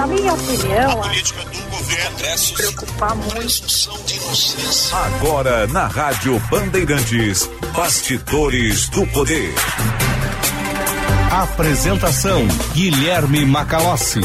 Na minha opinião, a política do governo preocupar muito. Agora na Rádio Bandeirantes, Bastidores do Poder. Apresentação Guilherme Macalossi.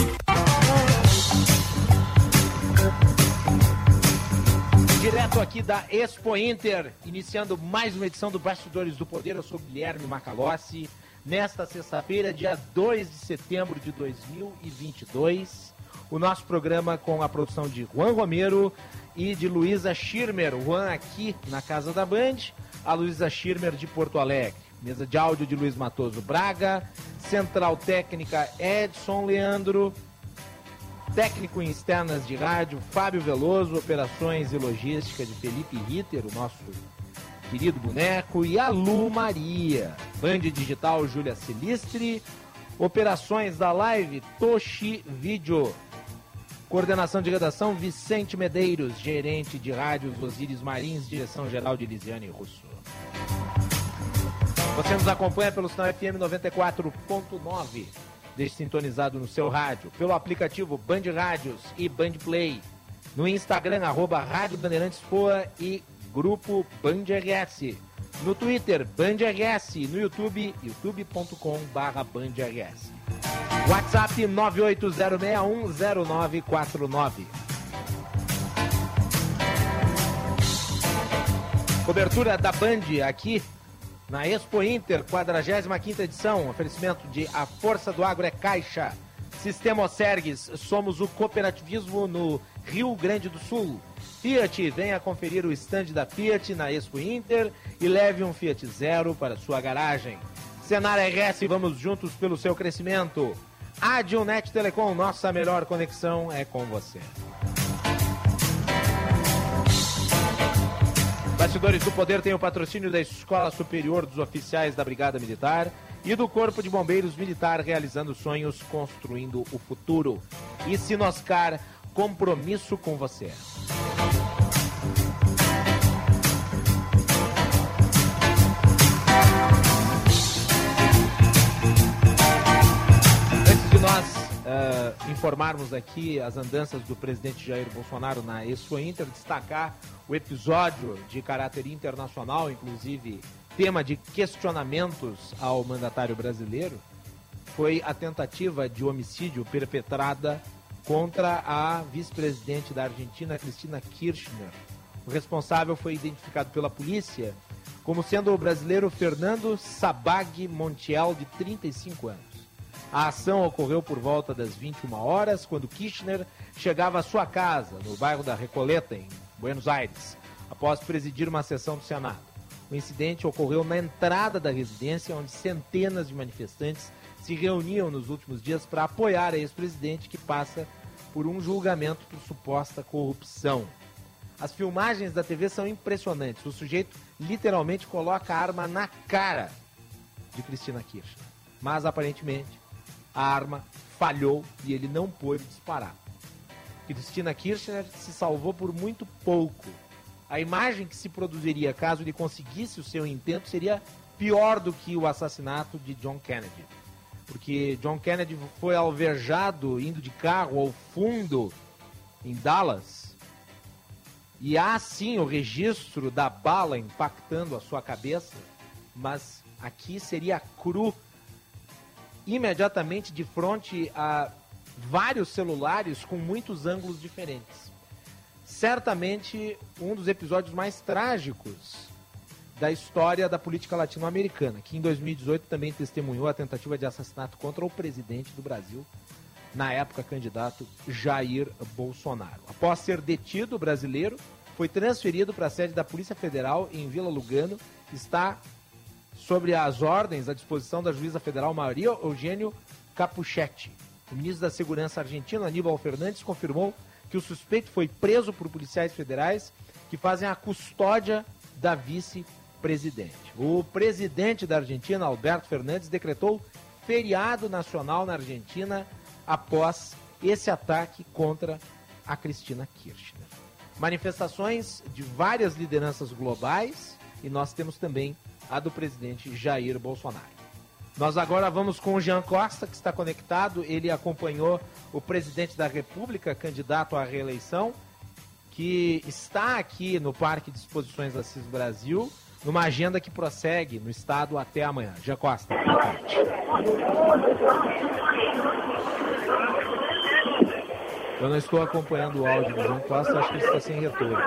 Direto aqui da Expo Inter, iniciando mais uma edição do Bastidores do Poder. Eu sou Guilherme Macalossi. Nesta sexta-feira, dia 2 de setembro de 2022, o nosso programa com a produção de Juan Romero e de Luísa Schirmer. Juan aqui na Casa da Band, a Luísa Schirmer de Porto Alegre. Mesa de áudio de Luiz Matoso Braga, Central Técnica Edson Leandro, técnico em externas de rádio Fábio Veloso, operações e logística de Felipe Ritter, o nosso querido boneco, e a Lu Maria. Band Digital Júlia Silistre, operações da live Toshi Video. Coordenação de redação Vicente Medeiros, gerente de rádios Osíris Marins, direção geral de Lisiane Russo. Você nos acompanha pelo sinal FM 94.9, deixe sintonizado no seu rádio, pelo aplicativo Band Rádios e Band Play, no Instagram, arroba Rádio Bandeirantes Poa e Grupo Band RS, no Twitter, Band RS, no YouTube, youtube.com barra Band RS. WhatsApp 980610949. Cobertura da Band aqui na Expo Inter, 45 edição. Oferecimento de A Força do Agro é Caixa. Sistema Osergues, somos o cooperativismo no Rio Grande do Sul. Fiat, venha conferir o stand da Fiat na Expo Inter e leve um Fiat Zero para sua garagem. Senar RS, vamos juntos pelo seu crescimento. Adilnet Telecom, nossa melhor conexão é com você. Bastidores do Poder tem o patrocínio da Escola Superior dos Oficiais da Brigada Militar e do Corpo de Bombeiros Militar realizando sonhos, construindo o futuro. E Sinoscar, compromisso com você. Uh, informarmos aqui as andanças do presidente Jair Bolsonaro na Expo Inter, destacar o episódio de caráter internacional, inclusive tema de questionamentos ao mandatário brasileiro, foi a tentativa de homicídio perpetrada contra a vice-presidente da Argentina, Cristina Kirchner. O responsável foi identificado pela polícia como sendo o brasileiro Fernando Sabag Montiel, de 35 anos. A ação ocorreu por volta das 21 horas, quando Kirchner chegava à sua casa, no bairro da Recoleta, em Buenos Aires, após presidir uma sessão do Senado. O incidente ocorreu na entrada da residência, onde centenas de manifestantes se reuniam nos últimos dias para apoiar a ex-presidente que passa por um julgamento por suposta corrupção. As filmagens da TV são impressionantes. O sujeito literalmente coloca a arma na cara de Cristina Kirchner. Mas aparentemente a arma falhou e ele não pôde disparar. Cristina Kirchner se salvou por muito pouco. A imagem que se produziria caso ele conseguisse o seu intento seria pior do que o assassinato de John Kennedy. Porque John Kennedy foi alvejado indo de carro ao fundo em Dallas. E há sim o registro da bala impactando a sua cabeça, mas aqui seria cru imediatamente de frente a vários celulares com muitos ângulos diferentes. Certamente um dos episódios mais trágicos da história da política latino-americana, que em 2018 também testemunhou a tentativa de assassinato contra o presidente do Brasil, na época candidato Jair Bolsonaro. Após ser detido, o brasileiro foi transferido para a sede da Polícia Federal em Vila Lugano, está sobre as ordens à disposição da juíza federal Maria Eugênio Capuchetti. O ministro da Segurança argentino, Aníbal Fernandes, confirmou que o suspeito foi preso por policiais federais que fazem a custódia da vice-presidente. O presidente da Argentina, Alberto Fernandes, decretou feriado nacional na Argentina após esse ataque contra a Cristina Kirchner. Manifestações de várias lideranças globais e nós temos também a do presidente Jair Bolsonaro. Nós agora vamos com o Jean Costa, que está conectado. Ele acompanhou o presidente da República, candidato à reeleição, que está aqui no Parque de Exposições Assis Brasil, numa agenda que prossegue no estado até amanhã. Jean Costa, boa tarde. Eu não estou acompanhando o áudio do Jean Costa, acho que ele está sem retorno.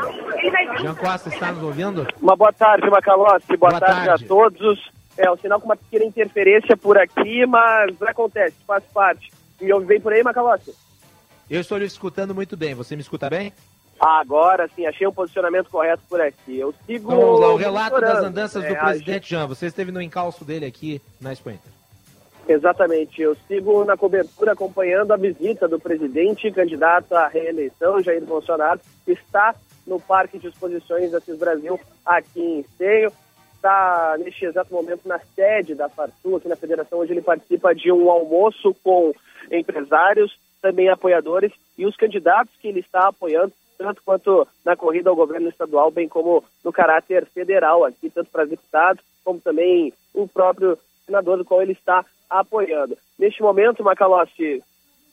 Jean Costa, está nos ouvindo? Uma boa tarde, Macalossi. Boa, Boa tarde, tarde. a todos. É, o sinal com uma pequena interferência por aqui, mas acontece, faz parte. Me ouve bem por aí, Macalossi? Eu estou lhe escutando muito bem. Você me escuta bem? Agora sim, achei um posicionamento correto por aqui. Eu sigo. Então vamos lá, o relato das andanças É, do presidente Jean. Você esteve no encalço dele aqui na Inter. Exatamente, eu sigo na cobertura acompanhando a visita do presidente candidato à reeleição, Jair Bolsonaro, que está no Parque de Exposições da CIS Brasil, aqui em Esteio. Está neste exato momento na sede da Farsul, aqui na Federação, onde ele participa de um almoço com empresários, também apoiadores e os candidatos que ele está apoiando, tanto quanto na corrida ao governo estadual, bem como no caráter federal aqui, tanto para deputados, como também o próprio senador do qual ele está apoiando. Neste momento, Macalossi,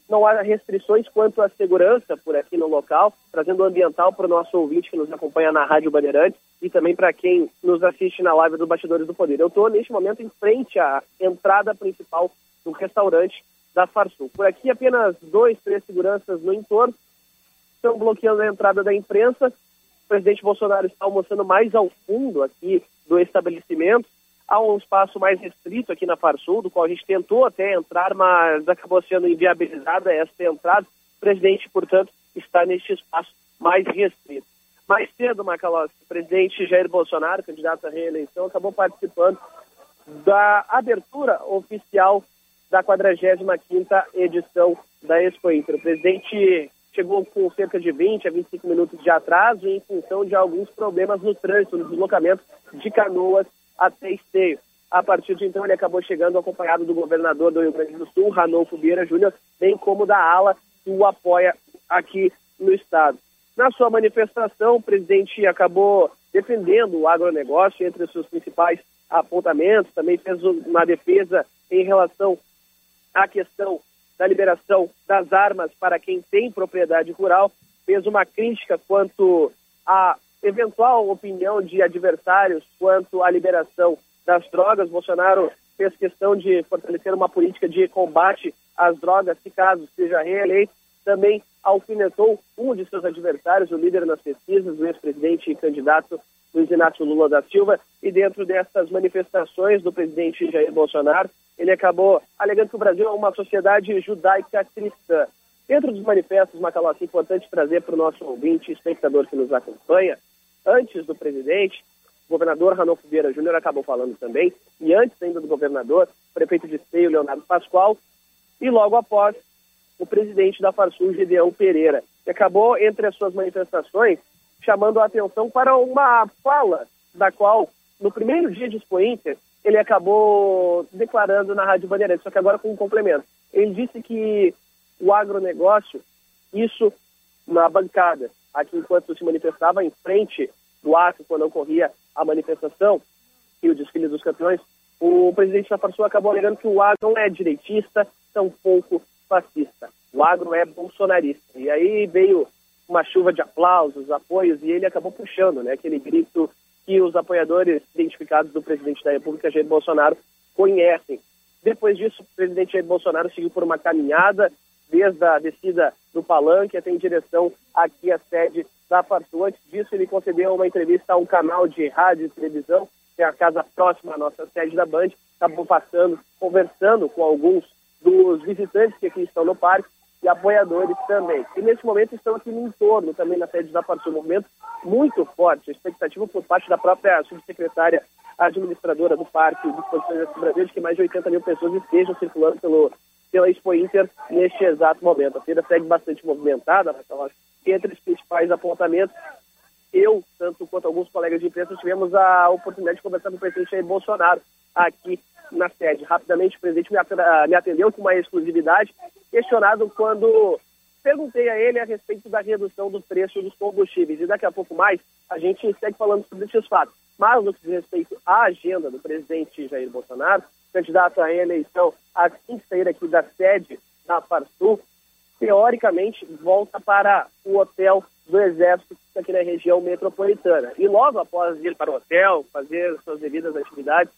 não há restrições quanto à segurança por aqui no local, trazendo o ambiental para o nosso ouvinte que nos acompanha na Rádio Bandeirantes e também para quem nos assiste na live do Bastidores do Poder. Eu estou, neste momento, em frente à entrada principal do restaurante da Farsul. Por aqui, apenas dois, três seguranças no entorno estão bloqueando a entrada da imprensa. O presidente Bolsonaro está almoçando mais ao fundo aqui do estabelecimento. Há um espaço mais restrito aqui na Farsul, do qual a gente tentou até entrar, mas acabou sendo inviabilizada esta entrada. O presidente, portanto, está neste espaço mais restrito. Mais cedo, Macalossi, o presidente Jair Bolsonaro, candidato à reeleição, acabou participando da abertura oficial da 45ª edição da Expo Inter. O presidente chegou com cerca de 20 a 25 minutos de atraso em função de alguns problemas no trânsito, no deslocamento de Canoas até Esteio. A partir de então, ele acabou chegando acompanhado do governador do Rio Grande do Sul, Ranolfo Vieira Júnior, bem como da ala que o apoia aqui no estado. Na sua manifestação, o presidente acabou defendendo o agronegócio entre os seus principais apontamentos, também fez uma defesa em relação à questão da liberação das armas para quem tem propriedade rural, fez uma crítica quanto à eventual opinião de adversários quanto à liberação das drogas. Bolsonaro fez questão de fortalecer uma política de combate às drogas, se caso seja reeleito. Também alfinetou um de seus adversários, o líder nas pesquisas, o ex-presidente e candidato Luiz Inácio Lula da Silva. E dentro dessas manifestações do presidente Jair Bolsonaro, ele acabou alegando que o Brasil é uma sociedade judaica cristã. Dentro dos manifestos, Macalossi, é importante trazer para o nosso ouvinte, espectador que nos acompanha, antes do presidente, o governador Ranolfo Vieira Júnior acabou falando também, e antes ainda do governador, o prefeito de Esteio, Leonardo Pascoal, e logo após, o presidente da Farsul, Gedeão Pereira, que acabou, entre as suas manifestações, chamando a atenção para uma fala da qual, no primeiro dia de Expo Inter, ele acabou declarando na Rádio Bandeirantes, só que agora com um complemento. Ele disse que o agronegócio, isso na bancada, aqui enquanto se manifestava em frente do ato, quando ocorria a manifestação e o desfile dos campeões, o presidente da Farsul acabou alegando que o agro não é direitista, tampouco fascista. O agro é bolsonarista. E aí veio uma chuva de aplausos, apoios, e ele acabou puxando né, aquele grito que os apoiadores identificados do presidente da República, Jair Bolsonaro, conhecem. Depois disso, o presidente Jair Bolsonaro seguiu por uma caminhada desde a descida do palanque até em direção aqui à sede da Farsul. Antes disso, ele concedeu uma entrevista a um canal de rádio e televisão, que é a casa próxima à nossa sede da Band, acabou passando, conversando com alguns dos visitantes que aqui estão no parque e apoiadores também. E nesse momento estão aqui no entorno, também na sede da Farsul, um movimento muito forte, a expectativa por parte da própria subsecretária administradora do Parque de Exposições Brasil de que mais de 80 mil pessoas estejam circulando pelo, pela Expo Inter neste exato momento. A feira segue bastante movimentada, Marcelo, entre os principais apontamentos, eu, tanto quanto alguns colegas de imprensa, tivemos a oportunidade de conversar com o presidente Jair Bolsonaro aqui na sede. Rapidamente, o presidente me atendeu com uma exclusividade, questionado quando perguntei a ele a respeito da redução do preço dos combustíveis. E daqui a pouco mais, a gente segue falando sobre esses fatos. Mas, no que diz respeito à agenda do presidente Jair Bolsonaro, candidato à reeleição, que sair aqui da sede da Farsul, teoricamente volta para o hotel do Exército aqui na região metropolitana. E logo após ir para o hotel, fazer suas devidas atividades,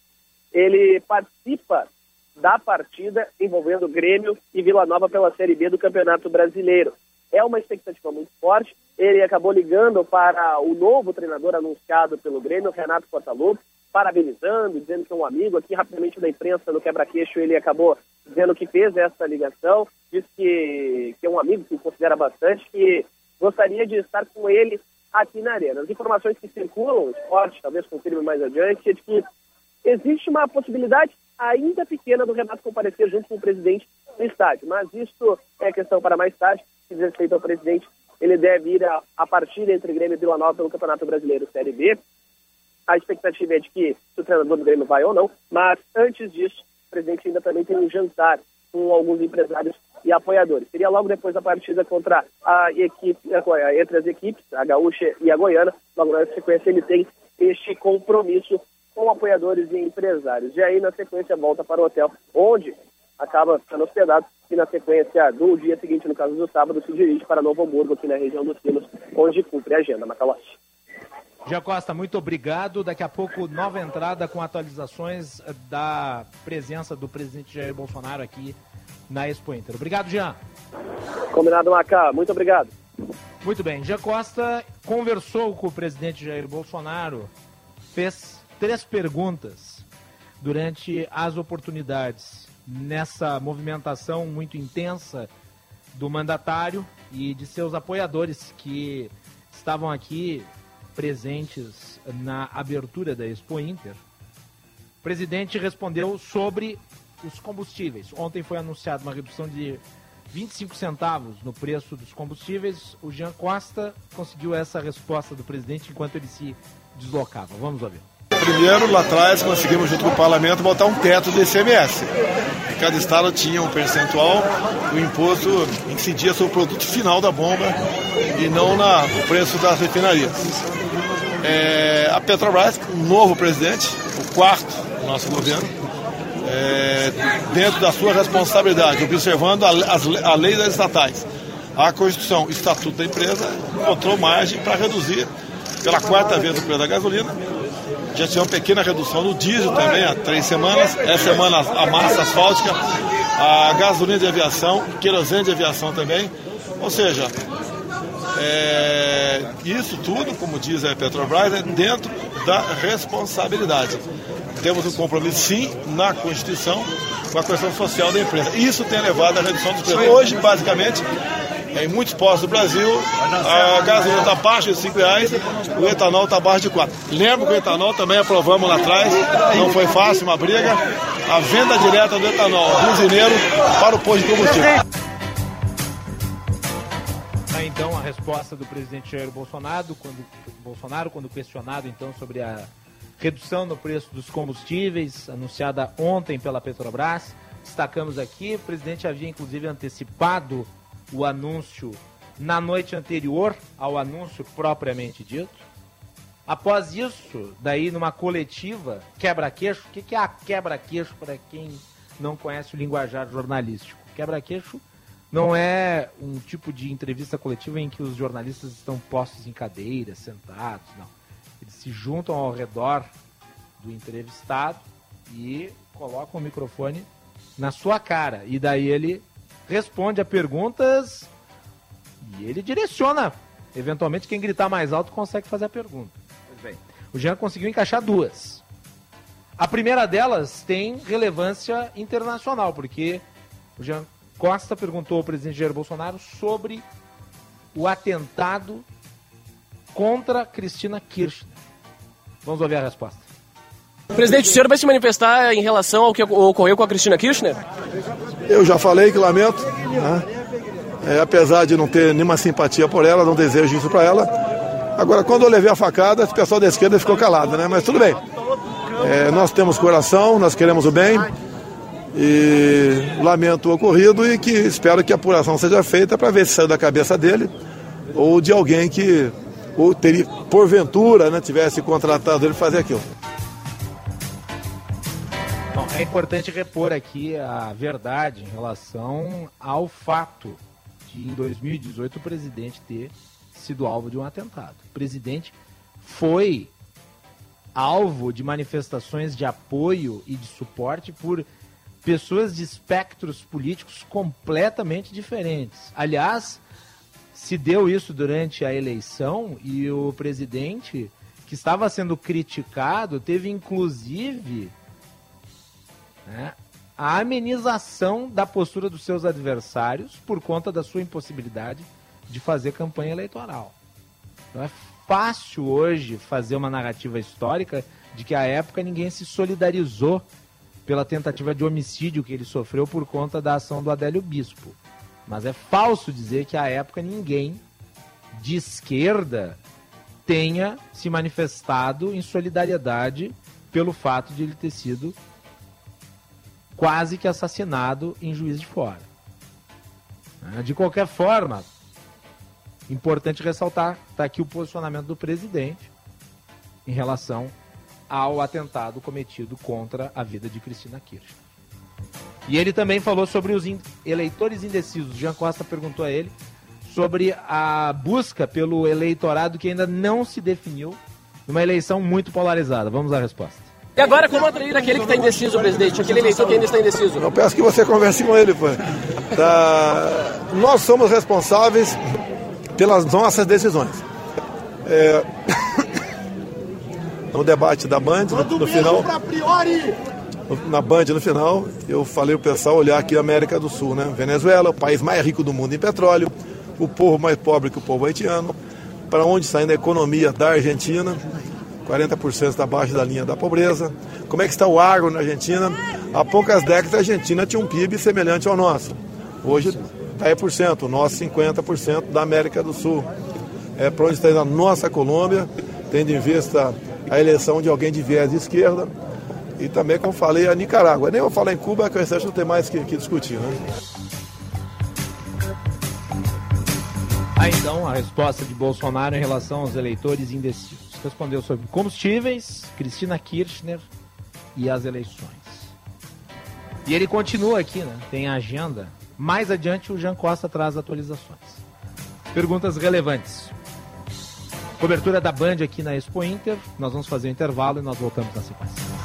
ele participa da partida envolvendo Grêmio e Vila Nova pela Série B do Campeonato Brasileiro. É uma expectativa muito forte. Ele acabou ligando para o novo treinador anunciado pelo Grêmio, Renato Portaluppi, parabenizando, dizendo que é um amigo. Aqui, rapidamente, da imprensa, no quebra-queixo, ele acabou dizendo que fez essa ligação, disse que, que é um amigo que considera bastante, que gostaria de estar com ele aqui na Arena. As informações que circulam, o esporte, talvez confirme mais adiante, é de que existe uma possibilidade ainda pequena do Renato comparecer junto com o presidente no estádio, mas isso é questão para mais tarde, se diz respeito ao presidente, ele deve ir a, a partida entre Grêmio e Vila Nova pelo Campeonato Brasileiro Série B. A expectativa é de que se o treinador do Grêmio vai ou não, mas antes disso, o presidente ainda também tem um jantar com alguns empresários e apoiadores. Seria logo depois da partida contra a equipe, entre as equipes, a Gaúcha e a Goiana. Logo na sequência ele tem este compromisso com apoiadores e empresários. E aí, na sequência, volta para o hotel, onde acaba sendo hospedado e na sequência do dia seguinte, no caso do sábado, se dirige para Novo Hamburgo, aqui na região dos Sinos, onde cumpre a agenda. Macalossi. Gia Costa, muito obrigado. Daqui a pouco, nova entrada com atualizações da presença do presidente Jair Bolsonaro aqui na Expo Inter. Obrigado, Jean. Combinado, Macá. Muito obrigado. Muito bem. Gia Costa conversou com o presidente Jair Bolsonaro, fez três perguntas durante as oportunidades nessa movimentação muito intensa do mandatário e de seus apoiadores que estavam aqui presentes na abertura da Expo Inter. O presidente respondeu sobre os combustíveis. Ontem foi anunciada uma redução de 25 centavos no preço dos combustíveis. O Jean Costa conseguiu essa resposta do presidente enquanto ele se deslocava. Vamos ouvir. Primeiro, lá atrás, conseguimos, junto com o parlamento, botar um teto do ICMS. Cada estado tinha um percentual, o imposto incidia sobre o produto final da bomba e não na, no preço das refinarias. É, a Petrobras, um novo presidente, o quarto do nosso governo, é, dentro da sua responsabilidade, observando a, as, a lei das estatais, a Constituição, o Estatuto da empresa, encontrou margem para reduzir pela quarta vez o preço da gasolina. Já tinha uma pequena redução no diesel também há três semanas. Essa semana a massa asfáltica, a gasolina de aviação, querosene de aviação também. Ou seja, é, isso tudo, como diz a Petrobras, é dentro da responsabilidade. Temos um compromisso, sim, na Constituição, com a questão social da empresa. Isso tem levado à redução dos preços. Hoje, basicamente, em muitos postos do Brasil, a gasolina está abaixo de 5 reais, o etanol está abaixo de 4. Lembro que o etanol também aprovamos lá atrás, não foi fácil uma briga. A venda direta do etanol do usineiro para o posto de combustível. Tá, então a resposta do presidente Jair Bolsonaro quando, Bolsonaro, quando questionado então sobre a redução no preço dos combustíveis anunciada ontem pela Petrobras. Destacamos aqui, o presidente havia inclusive antecipado o anúncio na noite anterior ao anúncio propriamente dito. Após isso, daí numa coletiva, quebra-queixo, o que, é a quebra-queixo para quem não conhece o linguajar jornalístico? Quebra-queixo não é um tipo de entrevista coletiva em que os jornalistas estão postos em cadeiras, sentados, não. Eles se juntam ao redor do entrevistado e colocam o microfone na sua cara. E daí ele responde a perguntas e ele direciona. Eventualmente, quem gritar mais alto consegue fazer a pergunta. Pois bem, o Jean conseguiu encaixar duas. A primeira delas tem relevância internacional, porque o Jean Costa perguntou ao presidente Jair Bolsonaro sobre o atentado contra Cristina Kirchner. Vamos ouvir a resposta. Presidente, o senhor vai se manifestar em relação ao que ocorreu com a Cristina Kirchner? Eu já falei que lamento, né? é, apesar de não ter nenhuma simpatia por ela, não desejo isso para ela. Agora, quando eu levei a facada, o pessoal da esquerda ficou calado, né? Mas tudo bem. É, nós temos coração, nós queremos o bem e lamento o ocorrido e que espero que a apuração seja feita para ver se saiu da cabeça dele ou de alguém que ou teria, porventura né, tivesse contratado ele fazer aquilo. É importante repor aqui a verdade em relação ao fato de, em 2018, o presidente ter sido alvo de um atentado. O presidente foi alvo de manifestações de apoio e de suporte por pessoas de espectros políticos completamente diferentes. Aliás, se deu isso durante a eleição e o presidente, que estava sendo criticado, teve inclusive né, a amenização da postura dos seus adversários por conta da sua impossibilidade de fazer campanha eleitoral. Então é fácil hoje fazer uma narrativa histórica de que à época ninguém se solidarizou pela tentativa de homicídio que ele sofreu por conta da ação do Adélio Bispo. Mas é falso dizer que à época ninguém de esquerda tenha se manifestado em solidariedade pelo fato de ele ter sido quase que assassinado em Juiz de Fora. De qualquer forma, Importante ressaltar, está aqui o posicionamento do presidente em relação ao atentado cometido contra a vida de Cristina Kirchner. E ele também falou sobre os eleitores indecisos. Jean Costa perguntou a ele sobre a busca pelo eleitorado que ainda não se definiu numa eleição muito polarizada. Vamos à resposta. E agora, como atrair aquele que está indeciso, presidente? Aquele eleitor que ainda está indeciso? Eu peço que você converse com ele, pô. Tá... Nós somos responsáveis pelas nossas decisões. É... no debate da Band, no, no final. Na Band, no final, eu falei o pessoal olhar aqui a América do Sul, né? Venezuela, o país mais rico do mundo em petróleo, o povo mais pobre que o povo haitiano, para onde está indo a economia da Argentina, 40% está abaixo da linha da pobreza. Como é que está o agro na Argentina? Há poucas décadas a Argentina tinha um PIB semelhante ao nosso. Hoje 10%, o nosso 50% da América do Sul. É para onde está indo a nossa Colômbia, tendo em vista a eleição de alguém de viés de esquerda. E também, como falei, a Nicarágua. Nem vou falar em Cuba, que eu acho que não tem mais que, que discutir. Né? Ah, então, a resposta de Bolsonaro em relação aos eleitores indecisos. Respondeu sobre combustíveis, Cristina Kirchner e as eleições. E ele continua aqui, né? Tem a agenda mais adiante, o Jean Costa traz atualizações. Perguntas relevantes. Cobertura da Band aqui na Expo Inter. Nós vamos fazer o um intervalo e nós voltamos na sequência.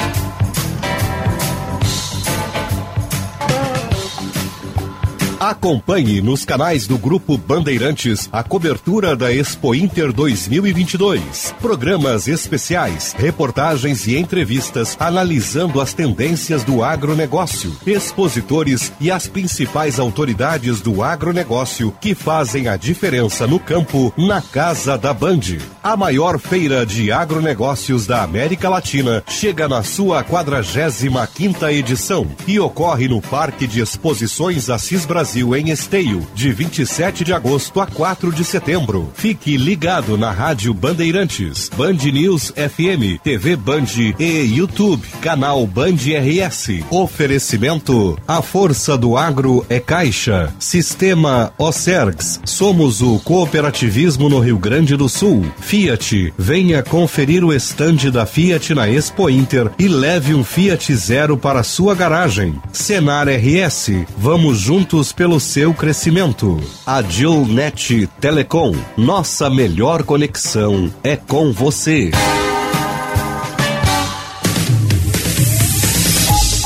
Acompanhe nos canais do Grupo Bandeirantes a cobertura da Expo Inter 2022. Programas especiais, reportagens e entrevistas analisando as tendências do agronegócio, expositores e as principais autoridades do agronegócio que fazem a diferença no campo na Casa da Band. A maior feira de agronegócios da América Latina chega na sua 45 quinta edição e ocorre no Parque de Exposições Assis Brasil Brasil em Esteio, de 27 de agosto a 4 de setembro. Fique ligado na Rádio Bandeirantes, Band News FM, TV Band e YouTube, canal Band RS. Oferecimento: A força do agro é Caixa. Sistema Osergs. Somos o cooperativismo no Rio Grande do Sul. Fiat, venha conferir o estande da Fiat na Expo Inter e leve um Fiat Zero para sua garagem. Senar RS, vamos juntos pelo seu crescimento. A Gilnet Telecom, nossa melhor conexão é com você.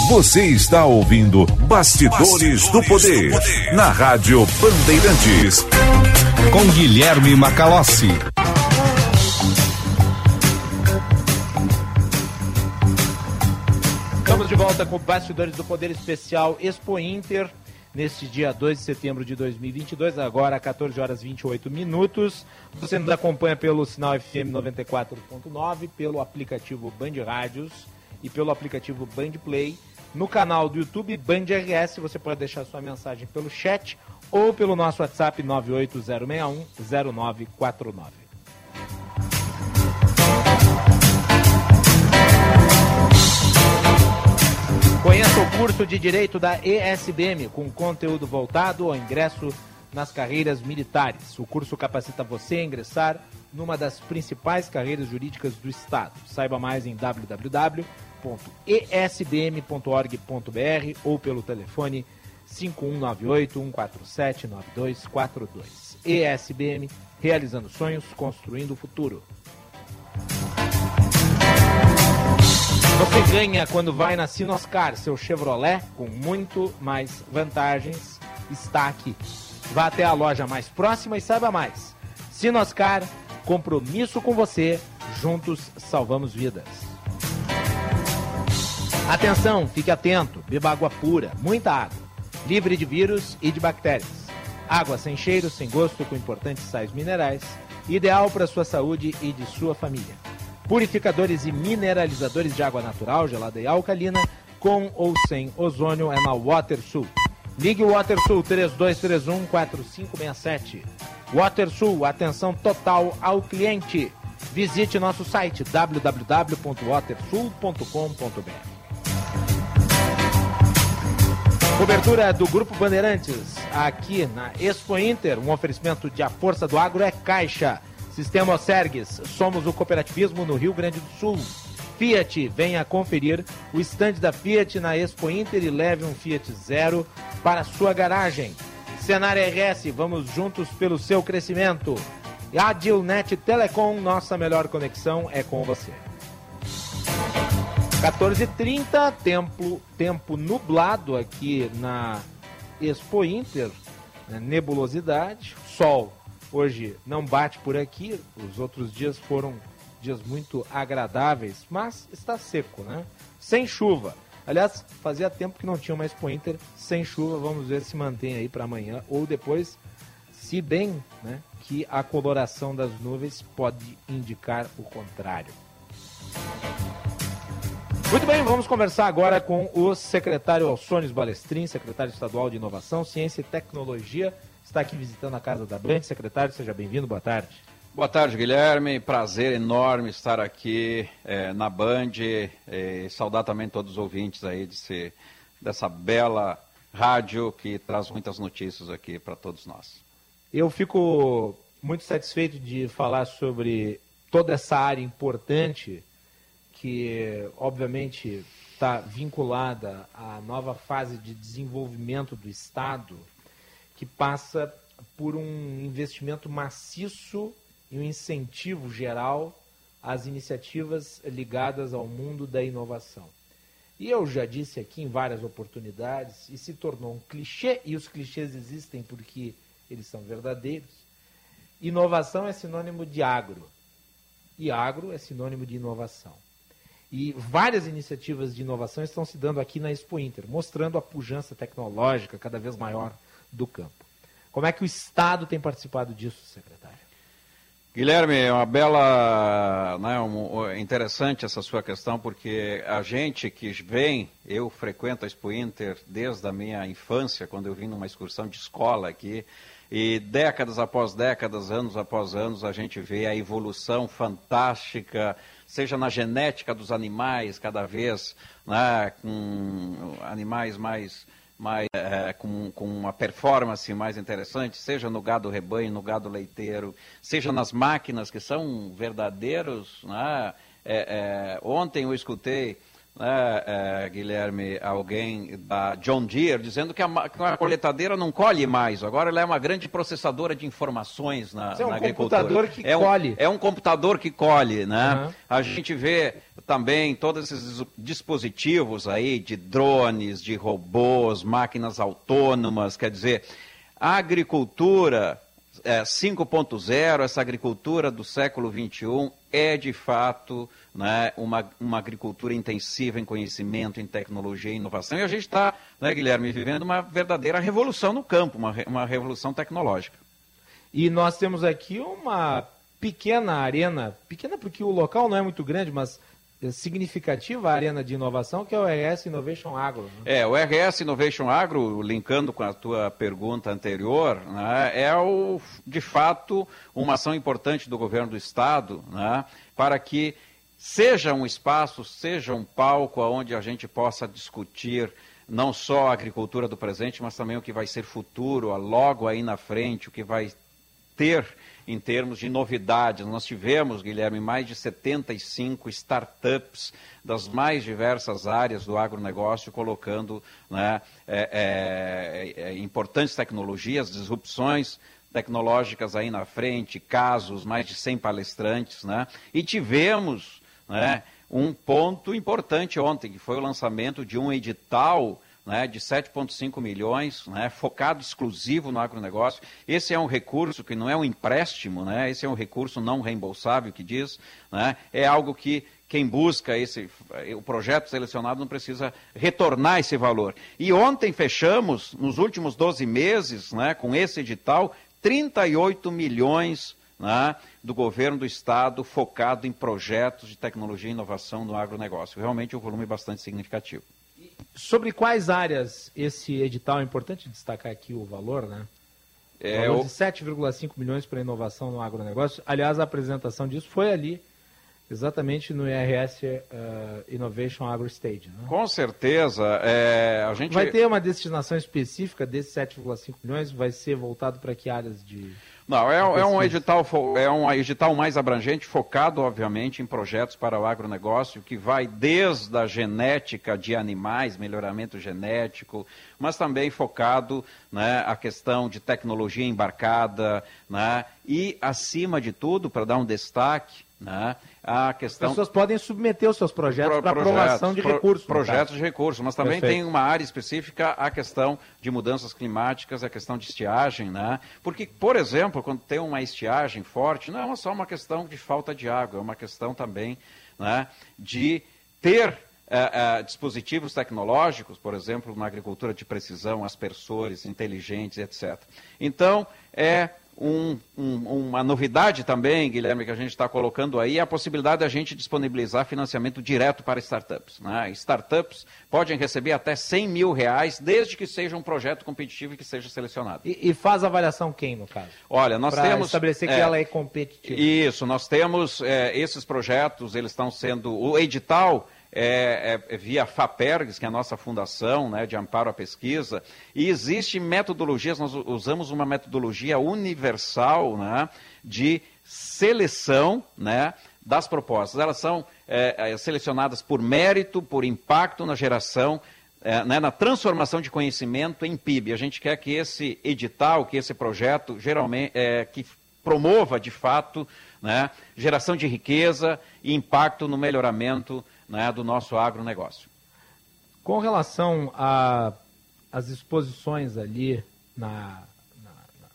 Você está ouvindo Bastidores, Bastidores do, poder, do Poder na Rádio Bandeirantes com Guilherme Macalossi. Estamos de volta com Bastidores do Poder Especial Expo Inter neste dia 2 de setembro de 2022, agora 14 horas 28 minutos. Você nos acompanha pelo sinal FM 94.9, pelo aplicativo Band Rádios e pelo aplicativo Band Play. No canal do YouTube Band RS, você pode deixar sua mensagem pelo chat ou pelo nosso WhatsApp 98061 0949. Conheça o curso de Direito da ESBM, com conteúdo voltado ao ingresso nas carreiras militares. O curso capacita você a ingressar numa das principais carreiras jurídicas do Estado. Saiba mais em www.esbm.org.br ou pelo telefone 5198-147-9242. ESBM, realizando sonhos, construindo o futuro. Você ganha quando vai na Sinoscar, seu Chevrolet com muito mais vantagens está aqui. Vá até a loja mais próxima e saiba mais. Sinoscar, compromisso com você, juntos salvamos vidas. Atenção, fique atento, beba água pura, muita água, livre de vírus e de bactérias. Água sem cheiro, sem gosto, com importantes sais minerais, ideal para sua saúde e de sua família. Purificadores e mineralizadores de água natural, gelada e alcalina, com ou sem ozônio, é na WaterSul. Ligue o WaterSul 3231 4567. WaterSul, atenção total ao cliente. Visite nosso site www.watersul.com.br. Cobertura do Grupo Bandeirantes, aqui na Expo Inter, um oferecimento de A Força do Agro é Caixa. Sistema Sergues, somos o cooperativismo no Rio Grande do Sul. Fiat, venha conferir o estande da Fiat na Expo Inter e leve um Fiat Zero para sua garagem. Senar RS, vamos juntos pelo seu crescimento. Adilnet Telecom, nossa melhor conexão é com você. 14h30, tempo, tempo nublado aqui na Expo Inter, né, nebulosidade, sol hoje não bate por aqui, os outros dias foram dias muito agradáveis, mas está seco, né? Sem chuva. Aliás, fazia tempo que não tinha mais Expo Inter sem chuva, vamos ver se mantém aí para amanhã ou depois, se bem, né, que a coloração das nuvens pode indicar o contrário. Muito bem, vamos conversar agora com o secretário Alçones Balestrin, secretário estadual de Inovação, Ciência e Tecnologia, está aqui visitando a Casa da Brand. Secretário, seja bem-vindo, boa tarde. Boa tarde, Guilherme. Prazer enorme estar aqui é, na Band e saudar também todos os ouvintes aí desse, dessa bela rádio que traz muitas notícias aqui para todos nós. Eu fico muito satisfeito de falar sobre toda essa área importante que, obviamente, está vinculada à nova fase de desenvolvimento do Estado, que passa por um investimento maciço e um incentivo geral às iniciativas ligadas ao mundo da inovação. E eu já disse aqui em várias oportunidades, e se tornou um clichê, e os clichês existem porque eles são verdadeiros. Inovação é sinônimo de agro, e agro é sinônimo de inovação. E várias iniciativas de inovação estão se dando aqui na Expo Inter, mostrando a pujança tecnológica cada vez maior do campo. Como é que o Estado tem participado disso, secretário? Guilherme, é uma bela, né, um, interessante essa sua questão, porque a gente que vem, eu frequento a Expo Inter desde a minha infância, quando eu vim numa excursão de escola aqui, e décadas após décadas, anos após anos, a gente vê a evolução fantástica, seja na genética dos animais, cada vez né, com animais mais, mais é, com, com uma performance mais interessante, seja no gado rebanho, no gado leiteiro, seja nas máquinas que são verdadeiros. Né, é, é, ontem eu escutei né, é, Guilherme, alguém da John Deere, dizendo que a, que a, coletadeira não colhe mais, agora ela é uma grande processadora de informações na, é um na agricultura. computador que é um, colhe. É um computador que colhe, né? Uhum. A gente vê também todos esses dispositivos aí de drones, de robôs, máquinas autônomas, quer dizer, a agricultura é, 5.0, essa agricultura do século 21 é de fato né, uma, uma agricultura intensiva em conhecimento, em tecnologia e inovação. E a gente está, né, Guilherme, vivendo uma verdadeira revolução no campo, uma, uma revolução tecnológica. E nós temos aqui uma pequena arena, pequena porque o local não é muito grande, mas significativa arena de inovação, que é o RS Innovation Agro. Né? É, o RS Innovation Agro, linkando com a tua pergunta anterior, né, é o, de fato uma ação importante do governo do Estado né, para que seja um espaço, seja um palco onde a gente possa discutir não só a agricultura do presente, mas também o que vai ser futuro, logo aí na frente, o que vai ter em termos de novidades. Nós tivemos, Guilherme, mais de 75 startups das mais diversas áreas do agronegócio, colocando né, é, é, é, importantes tecnologias, disrupções tecnológicas aí na frente, casos, mais de 100 palestrantes, né? E tivemos né, um ponto importante ontem, que foi o lançamento de um edital né, de 7,5 milhões, né, focado exclusivo no agronegócio. Esse é um recurso que não é um empréstimo, né, esse é um recurso não reembolsável, que diz, né, é algo que quem busca esse, o projeto selecionado não precisa retornar esse valor. E ontem fechamos, nos últimos 12 meses, né, com esse edital, 38 milhões né, do governo do Estado focado em projetos de tecnologia e inovação no agronegócio. Realmente um volume bastante significativo. Sobre quais áreas esse edital, é importante destacar aqui o valor, né? É, valor de 7,5 milhões para inovação no agronegócio. Aliás, a apresentação disso foi ali, exatamente no IRS uh, eh, Innovation Agro Stage. Né? Com certeza. É, a gente... Vai ter uma destinação específica desses 7,5 milhões? Vai ser voltado para que áreas de. Não, é, é, um edital, é um edital mais abrangente, focado, obviamente, em projetos para o agronegócio, que vai desde a genética de animais, melhoramento genético, mas também focado né, a questão de tecnologia embarcada, né, e, acima de tudo, para dar um destaque, né? A questão... As pessoas podem submeter os seus projetos Pro, para aprovação de pro, recursos. Projetos de recursos, mas também Perfeito. tem uma área específica a questão de mudanças climáticas, a questão de estiagem, né? Porque, por exemplo, quando tem uma estiagem forte, não é só uma questão de falta de água, é uma questão também né, de ter Uh, uh, dispositivos tecnológicos, por exemplo, na agricultura de precisão, aspersores inteligentes, etc. Então, é um, um, uma novidade também, Guilherme, que a gente está colocando aí, é a possibilidade da gente disponibilizar financiamento direto para startups. Né? Startups podem receber até 100 mil reais, desde que seja um projeto competitivo e que seja selecionado. E, e faz avaliação quem, no caso? Olha, nós pra temos... estabelecer que é, ela é competitiva. Isso, nós temos é, esses projetos, eles estão sendo... O edital é, é, via FAPERGS, que é a nossa fundação né, de amparo à pesquisa, e existe metodologias, nós usamos uma metodologia universal né, de seleção né, das propostas. Elas são é, é selecionadas por mérito, por impacto na geração, é, né, na transformação de conhecimento em PIB. A gente quer que esse edital, que esse projeto, geralmente, é, que promova de fato né, geração de riqueza e impacto no melhoramento né, do nosso agronegócio. Com relação às exposições ali na, na, na,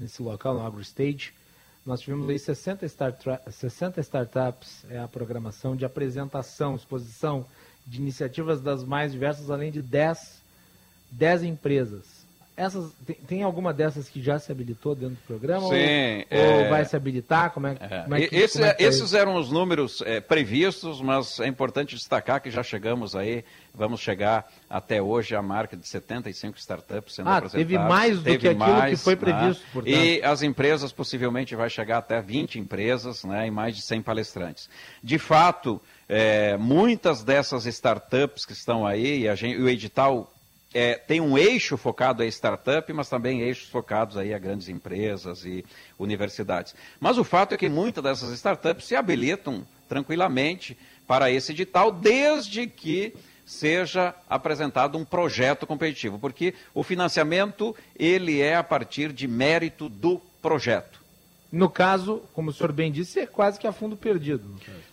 nesse local, no AgroStage, nós tivemos aí 60, start, 60 startups, é a programação de apresentação, exposição de iniciativas das mais diversas, além de 10, 10 empresas. Essas, tem, tem, alguma dessas que já se habilitou dentro do programa? Sim. Ou, é... ou vai se habilitar? Como é, é. Como é que, Esse, como é que esses eram os números é, previstos, mas é importante destacar que já chegamos aí, vamos chegar até hoje a marca de 75 startups sendo ah, apresentadas. Teve mais do teve que aquilo mais, que foi né? previsto. Né? E as empresas possivelmente vai chegar até 20 empresas né, e mais de 100 palestrantes. De fato, é, muitas dessas startups que estão aí, e, gente, e o edital é, tem um eixo focado a startup, mas também eixos focados aí a grandes empresas e universidades. Mas o fato é que muitas dessas startups se habilitam tranquilamente para esse edital, desde que seja apresentado um projeto competitivo, porque o financiamento ele é a partir de mérito do projeto. No caso, como o senhor bem disse, é quase que a fundo perdido.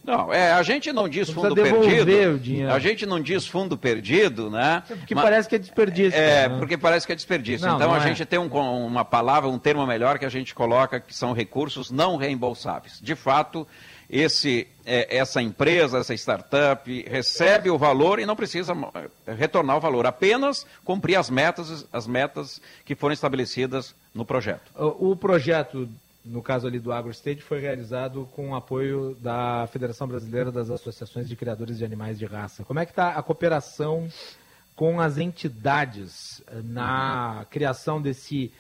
Não, é, a gente não diz não fundo perdido. O dinheiro. A gente não diz fundo perdido, né? É porque Mas, parece que é desperdício. É, né? porque parece que é desperdício. Não, então não a é. gente tem um, uma palavra, um termo melhor que a gente coloca que são recursos não reembolsáveis. De fato, esse, é, essa empresa, essa startup, recebe o valor e não precisa é, retornar o valor, apenas cumprir as metas, as metas que foram estabelecidas no projeto. O, o projeto no caso ali do AgroState, foi realizado com o apoio da Federação Brasileira das Associações de Criadores de Animais de Raça. Como é que está a cooperação com as entidades eh, na criação desse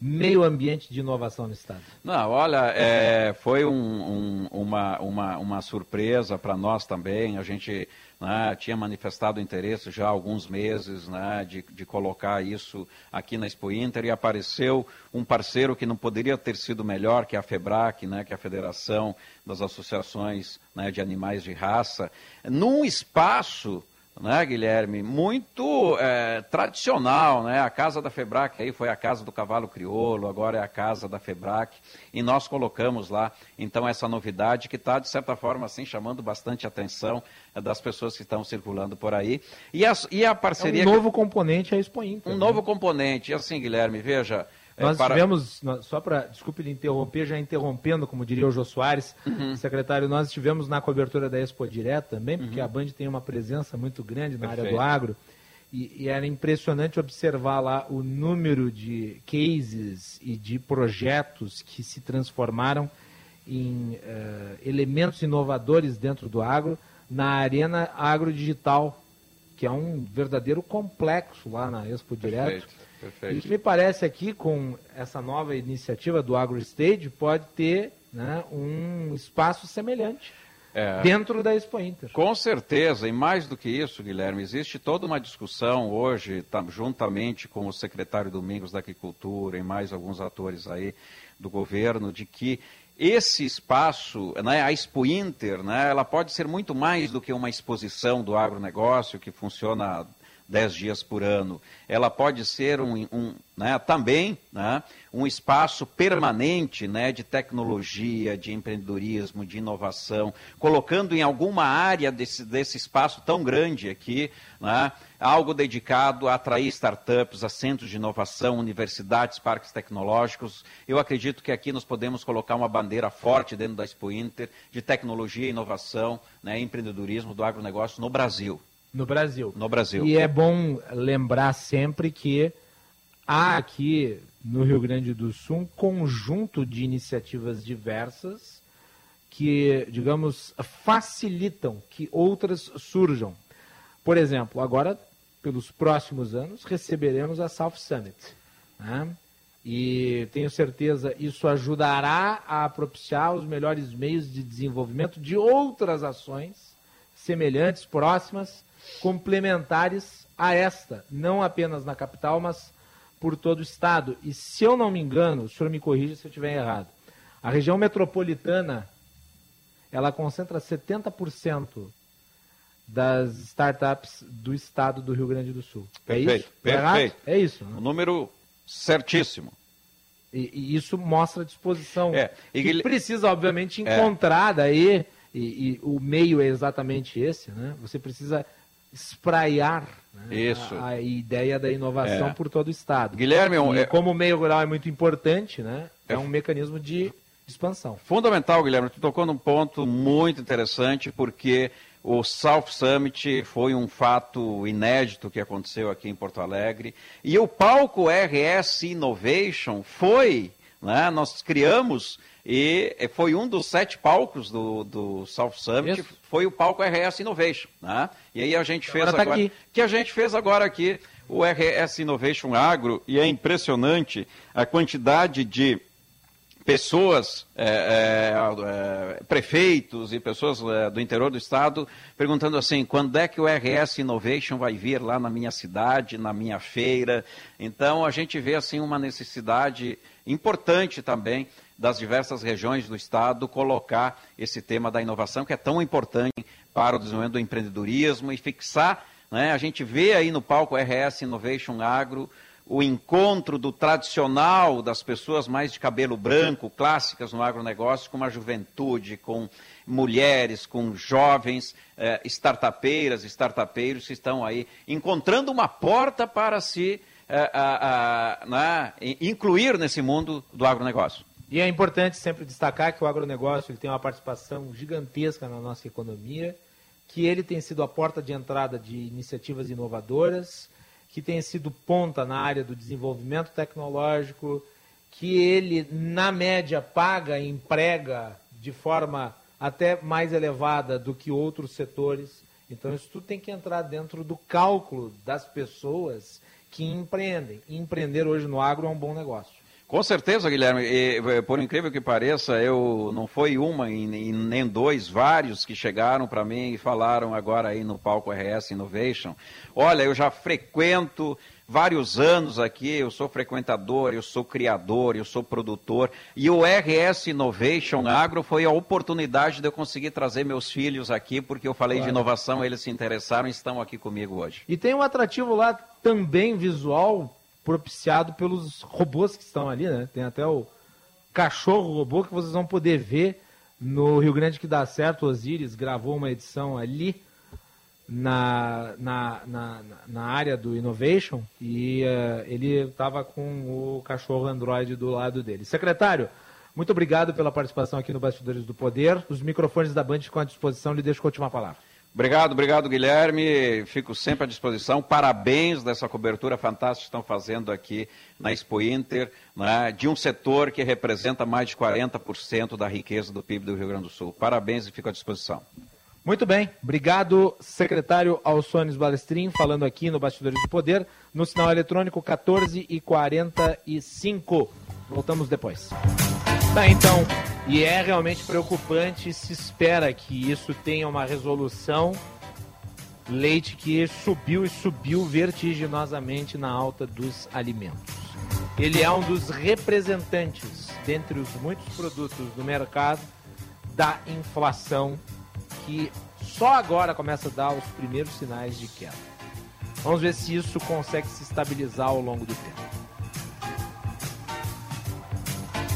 meio ambiente de inovação no Estado? Não, olha, é, foi um, um, uma, uma, uma surpresa para nós também. A gente né, tinha manifestado interesse já há alguns meses né, de, de colocar isso aqui na Expo Inter e apareceu um parceiro que não poderia ter sido melhor que a FEBRAC, né, que é a Federação das Associações né, de Animais de Raça, num espaço né, Guilherme, muito é, tradicional, né? A casa da Febrac aí foi a casa do cavalo crioulo, agora é a casa da Febrac, e nós colocamos lá, então, essa novidade que está, de certa forma, assim, chamando bastante atenção é, das pessoas que estão circulando por aí. E a, e a parceria... É um novo que... componente é a Expo Inter. Um né? novo componente, e assim, Guilherme, veja... É, nós para... tivemos, só para, desculpe de interromper, já interrompendo, como diria o Jô Soares, uhum. secretário, nós estivemos na cobertura da Expo Direto também, porque uhum. a Band tem uma presença muito grande na Perfeito. área do agro, e, e, era impressionante observar lá o número de cases e de projetos que se transformaram em uh, elementos inovadores dentro do agro, na arena agrodigital, que é um verdadeiro complexo lá na Expo Direto. Perfeito Perfeito. E me parece aqui, com essa nova iniciativa do AgroStage, pode ter né, um espaço semelhante. É. dentro da Expo Inter. Com certeza, e mais do que isso, Guilherme, existe toda uma discussão hoje, tá, juntamente com o secretário Domingos da Agricultura e mais alguns atores aí do governo, de que esse espaço, né, a Expo Inter, né, ela pode ser muito mais do que uma exposição do agronegócio que funciona dez dias por ano. Ela pode ser um, um né, também né, um espaço permanente né, de tecnologia, de empreendedorismo, de inovação, colocando em alguma área desse, desse espaço tão grande aqui né, algo dedicado a atrair startups, a centros de inovação, universidades, parques tecnológicos. Eu acredito que aqui nós podemos colocar uma bandeira forte dentro da Expo Inter de tecnologia, inovação, né, empreendedorismo do agronegócio no Brasil. No Brasil. No Brasil. E é bom lembrar sempre que há aqui no Rio Grande do Sul um conjunto de iniciativas diversas que, digamos, facilitam que outras surjam. Por exemplo, agora, pelos próximos anos, receberemos a South Summit. Né? E tenho certeza isso ajudará a propiciar os melhores meios de desenvolvimento de outras ações semelhantes, próximas, complementares a esta, não apenas na capital, mas por todo o estado. E se eu não me engano, o senhor me corrija se eu estiver errado, a região metropolitana ela concentra 70% das startups do estado do Rio Grande do Sul. Perfeito, é isso? perfeito. É isso. Né? Um número certíssimo. E, e, isso mostra a disposição é, e que ele... precisa, obviamente, é. encontrar é. daí, e, e, o meio é exatamente esse, né? Você precisa espraiar né, a, a, ideia da inovação é. por todo o Estado. Guilherme, e, é... como o meio rural é muito importante, né, é, é um mecanismo de expansão. Fundamental, Guilherme. Tu tocou num ponto muito interessante, porque o South Summit foi um fato inédito que aconteceu aqui em Porto Alegre. E o palco RS Innovation foi, né, nós criamos e foi um dos sete palcos do, do South Summit, Isso. foi o palco RS Innovation. Né? E aí a gente fez agora, tá agora que a gente fez agora aqui o RS Innovation Agro, e é impressionante a quantidade de pessoas, é, é, é, prefeitos e pessoas é, do interior do estado perguntando assim, quando é que o RS Innovation vai vir lá na minha cidade, na minha feira? Então a gente vê assim uma necessidade importante também das diversas regiões do Estado colocar esse tema da inovação, que é tão importante para o desenvolvimento do empreendedorismo e fixar. Né, a gente vê aí no palco RS Innovation Agro o encontro do tradicional das pessoas mais de cabelo branco, clássicas no agronegócio, com uma juventude, com mulheres, com jovens, eh, startupeiras, startupeiros que estão aí encontrando uma porta para se eh, a, a, né, incluir nesse mundo do agronegócio. E é importante sempre destacar que o agronegócio ele tem uma participação gigantesca na nossa economia, que ele tem sido a porta de entrada de iniciativas inovadoras, que tem sido ponta na área do desenvolvimento tecnológico, que ele, na média, paga e emprega de forma até mais elevada do que outros setores. Então, isso tudo tem que entrar dentro do cálculo das pessoas que empreendem. E empreender hoje no agro é um bom negócio. Com certeza, Guilherme. E, por incrível que pareça, eu não foi uma e nem dois, vários que chegaram para mim e falaram agora aí no palco RS Innovation. Olha, eu já frequento vários anos aqui, eu sou frequentador, eu sou criador, eu sou produtor, e o RS Innovation Agro foi a oportunidade de eu conseguir trazer meus filhos aqui, porque eu falei claro. de inovação, eles se interessaram e estão aqui comigo hoje. E tem um atrativo lá também visual propiciado pelos robôs que estão ali, né? Tem até o cachorro robô que vocês vão poder ver no Rio Grande que dá certo. Osiris gravou uma edição ali na, na, na, na área do Innovation e uh, ele estava com o cachorro Android do lado dele. Secretário, muito obrigado pela participação aqui no Bastidores do Poder. Os microfones da Band ficam à disposição. Lhe deixo a última palavra. Obrigado, obrigado, Guilherme. Fico sempre à disposição. Parabéns dessa cobertura fantástica que estão fazendo aqui na Expo Inter, né, de um setor que representa mais de 40% da riqueza do PIB do Rio Grande do Sul. Parabéns e fico à disposição. Muito bem, obrigado, secretário Alçones Balestrin, falando aqui no Bastidores do Poder, no sinal eletrônico 14 e 45. Voltamos depois. Tá, então, e é realmente preocupante, se espera que isso tenha uma resolução. Leite que subiu e subiu vertiginosamente na alta dos alimentos. Ele é um dos representantes, dentre os muitos produtos do mercado, da inflação que só agora começa a dar os primeiros sinais de queda. Vamos ver se isso consegue se estabilizar ao longo do tempo.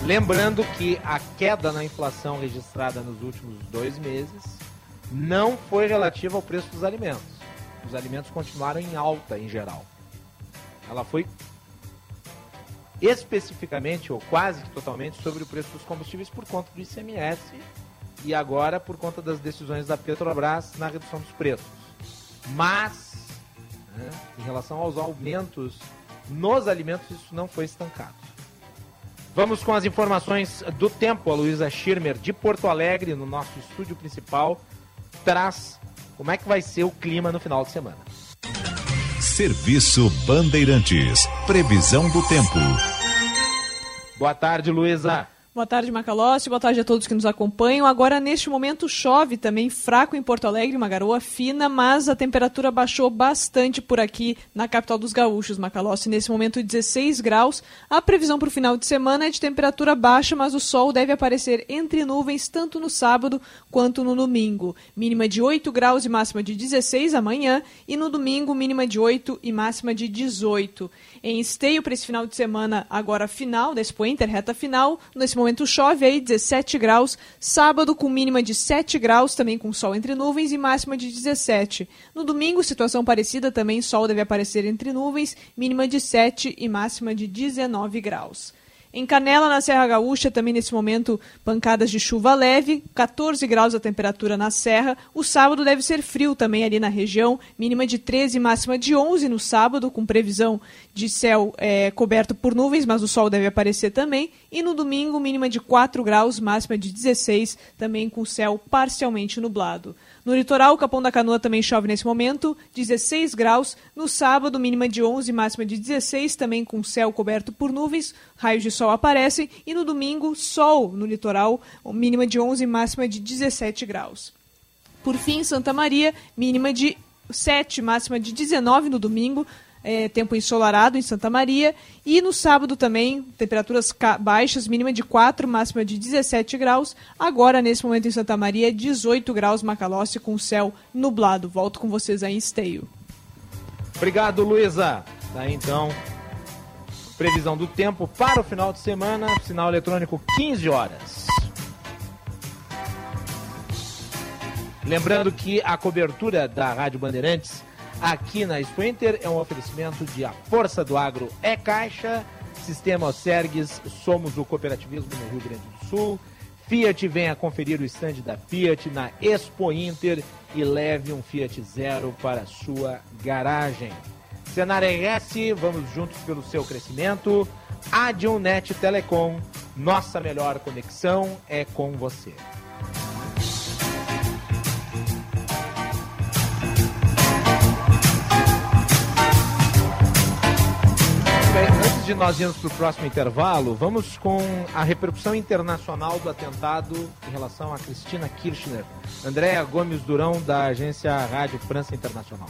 Lembrando que a queda na inflação registrada nos últimos dois meses não foi relativa ao preço dos alimentos. Os alimentos continuaram em alta em geral. Ela foi especificamente ou quase totalmente sobre o preço dos combustíveis por conta do ICMS e agora por conta das decisões da Petrobras na redução dos preços. Mas, né, em relação aos aumentos nos alimentos, isso não foi estancado. Vamos com as informações do tempo. A Luísa Schirmer, de Porto Alegre, no nosso estúdio principal, traz como é que vai ser o clima no final de semana. Serviço Bandeirantes. Previsão do tempo. Boa tarde, Luísa. Boa tarde, Macalossi. Boa tarde a todos que nos acompanham. Agora, neste momento, chove também fraco em Porto Alegre, uma garoa fina, mas a temperatura baixou bastante por aqui na capital dos gaúchos, Macalossi. Nesse momento, 16 graus. A previsão para o final de semana é de temperatura baixa, mas o sol deve aparecer entre nuvens tanto no sábado quanto no domingo. Mínima de 8 graus e máxima de 16 amanhã, e no domingo, mínima de 8 e máxima de 18. Em esteio para esse final de semana, agora final da Expo Inter, reta final, nesse momento chove aí 17 graus, sábado com mínima de 7 graus, também com sol entre nuvens e máxima de 17. No domingo, situação parecida, também sol deve aparecer entre nuvens, mínima de 7 e máxima de 19 graus. Em Canela, na Serra Gaúcha, também nesse momento, pancadas de chuva leve, 14 graus a temperatura na serra. O sábado deve ser frio também ali na região, mínima de 13, máxima de 11 no sábado, com previsão de céu é, coberto por nuvens, mas o sol deve aparecer também. E no domingo, mínima de 4 graus, máxima de 16, também com céu parcialmente nublado. No litoral, o Capão da Canoa também chove nesse momento, 16 graus. No sábado, mínima de 11, máxima de 16, também com céu coberto por nuvens, raios de sol aparecem. E no domingo, sol no litoral, mínima de 11, máxima de 17 graus. Por fim, Santa Maria, mínima de 7, máxima de 19 no domingo, é, tempo ensolarado em Santa Maria. E no sábado também, temperaturas baixas, mínima de 4, máxima de 17 graus. Agora, nesse momento em Santa Maria, 18 graus Macalossi com céu nublado. Volto com vocês aí em Esteio. Obrigado, Luísa. Tá, então, previsão do tempo para o final de semana, sinal eletrônico 15 horas. Lembrando que a cobertura da Rádio Bandeirantes aqui na Sprinter é um oferecimento de A Força do Agro é Caixa, Sistema Sergues, somos o cooperativismo no Rio Grande do Sul. Fiat venha conferir o stand da Fiat na Expo Inter e leve um Fiat Zero para sua garagem. Senar RS, vamos juntos pelo seu crescimento. Adilnet Telecom, nossa melhor conexão é com você. De nós irmos para o próximo intervalo, vamos com a repercussão internacional do atentado em relação a Cristina Kirchner. Andréa Gomes Durão, da agência Rádio França Internacional.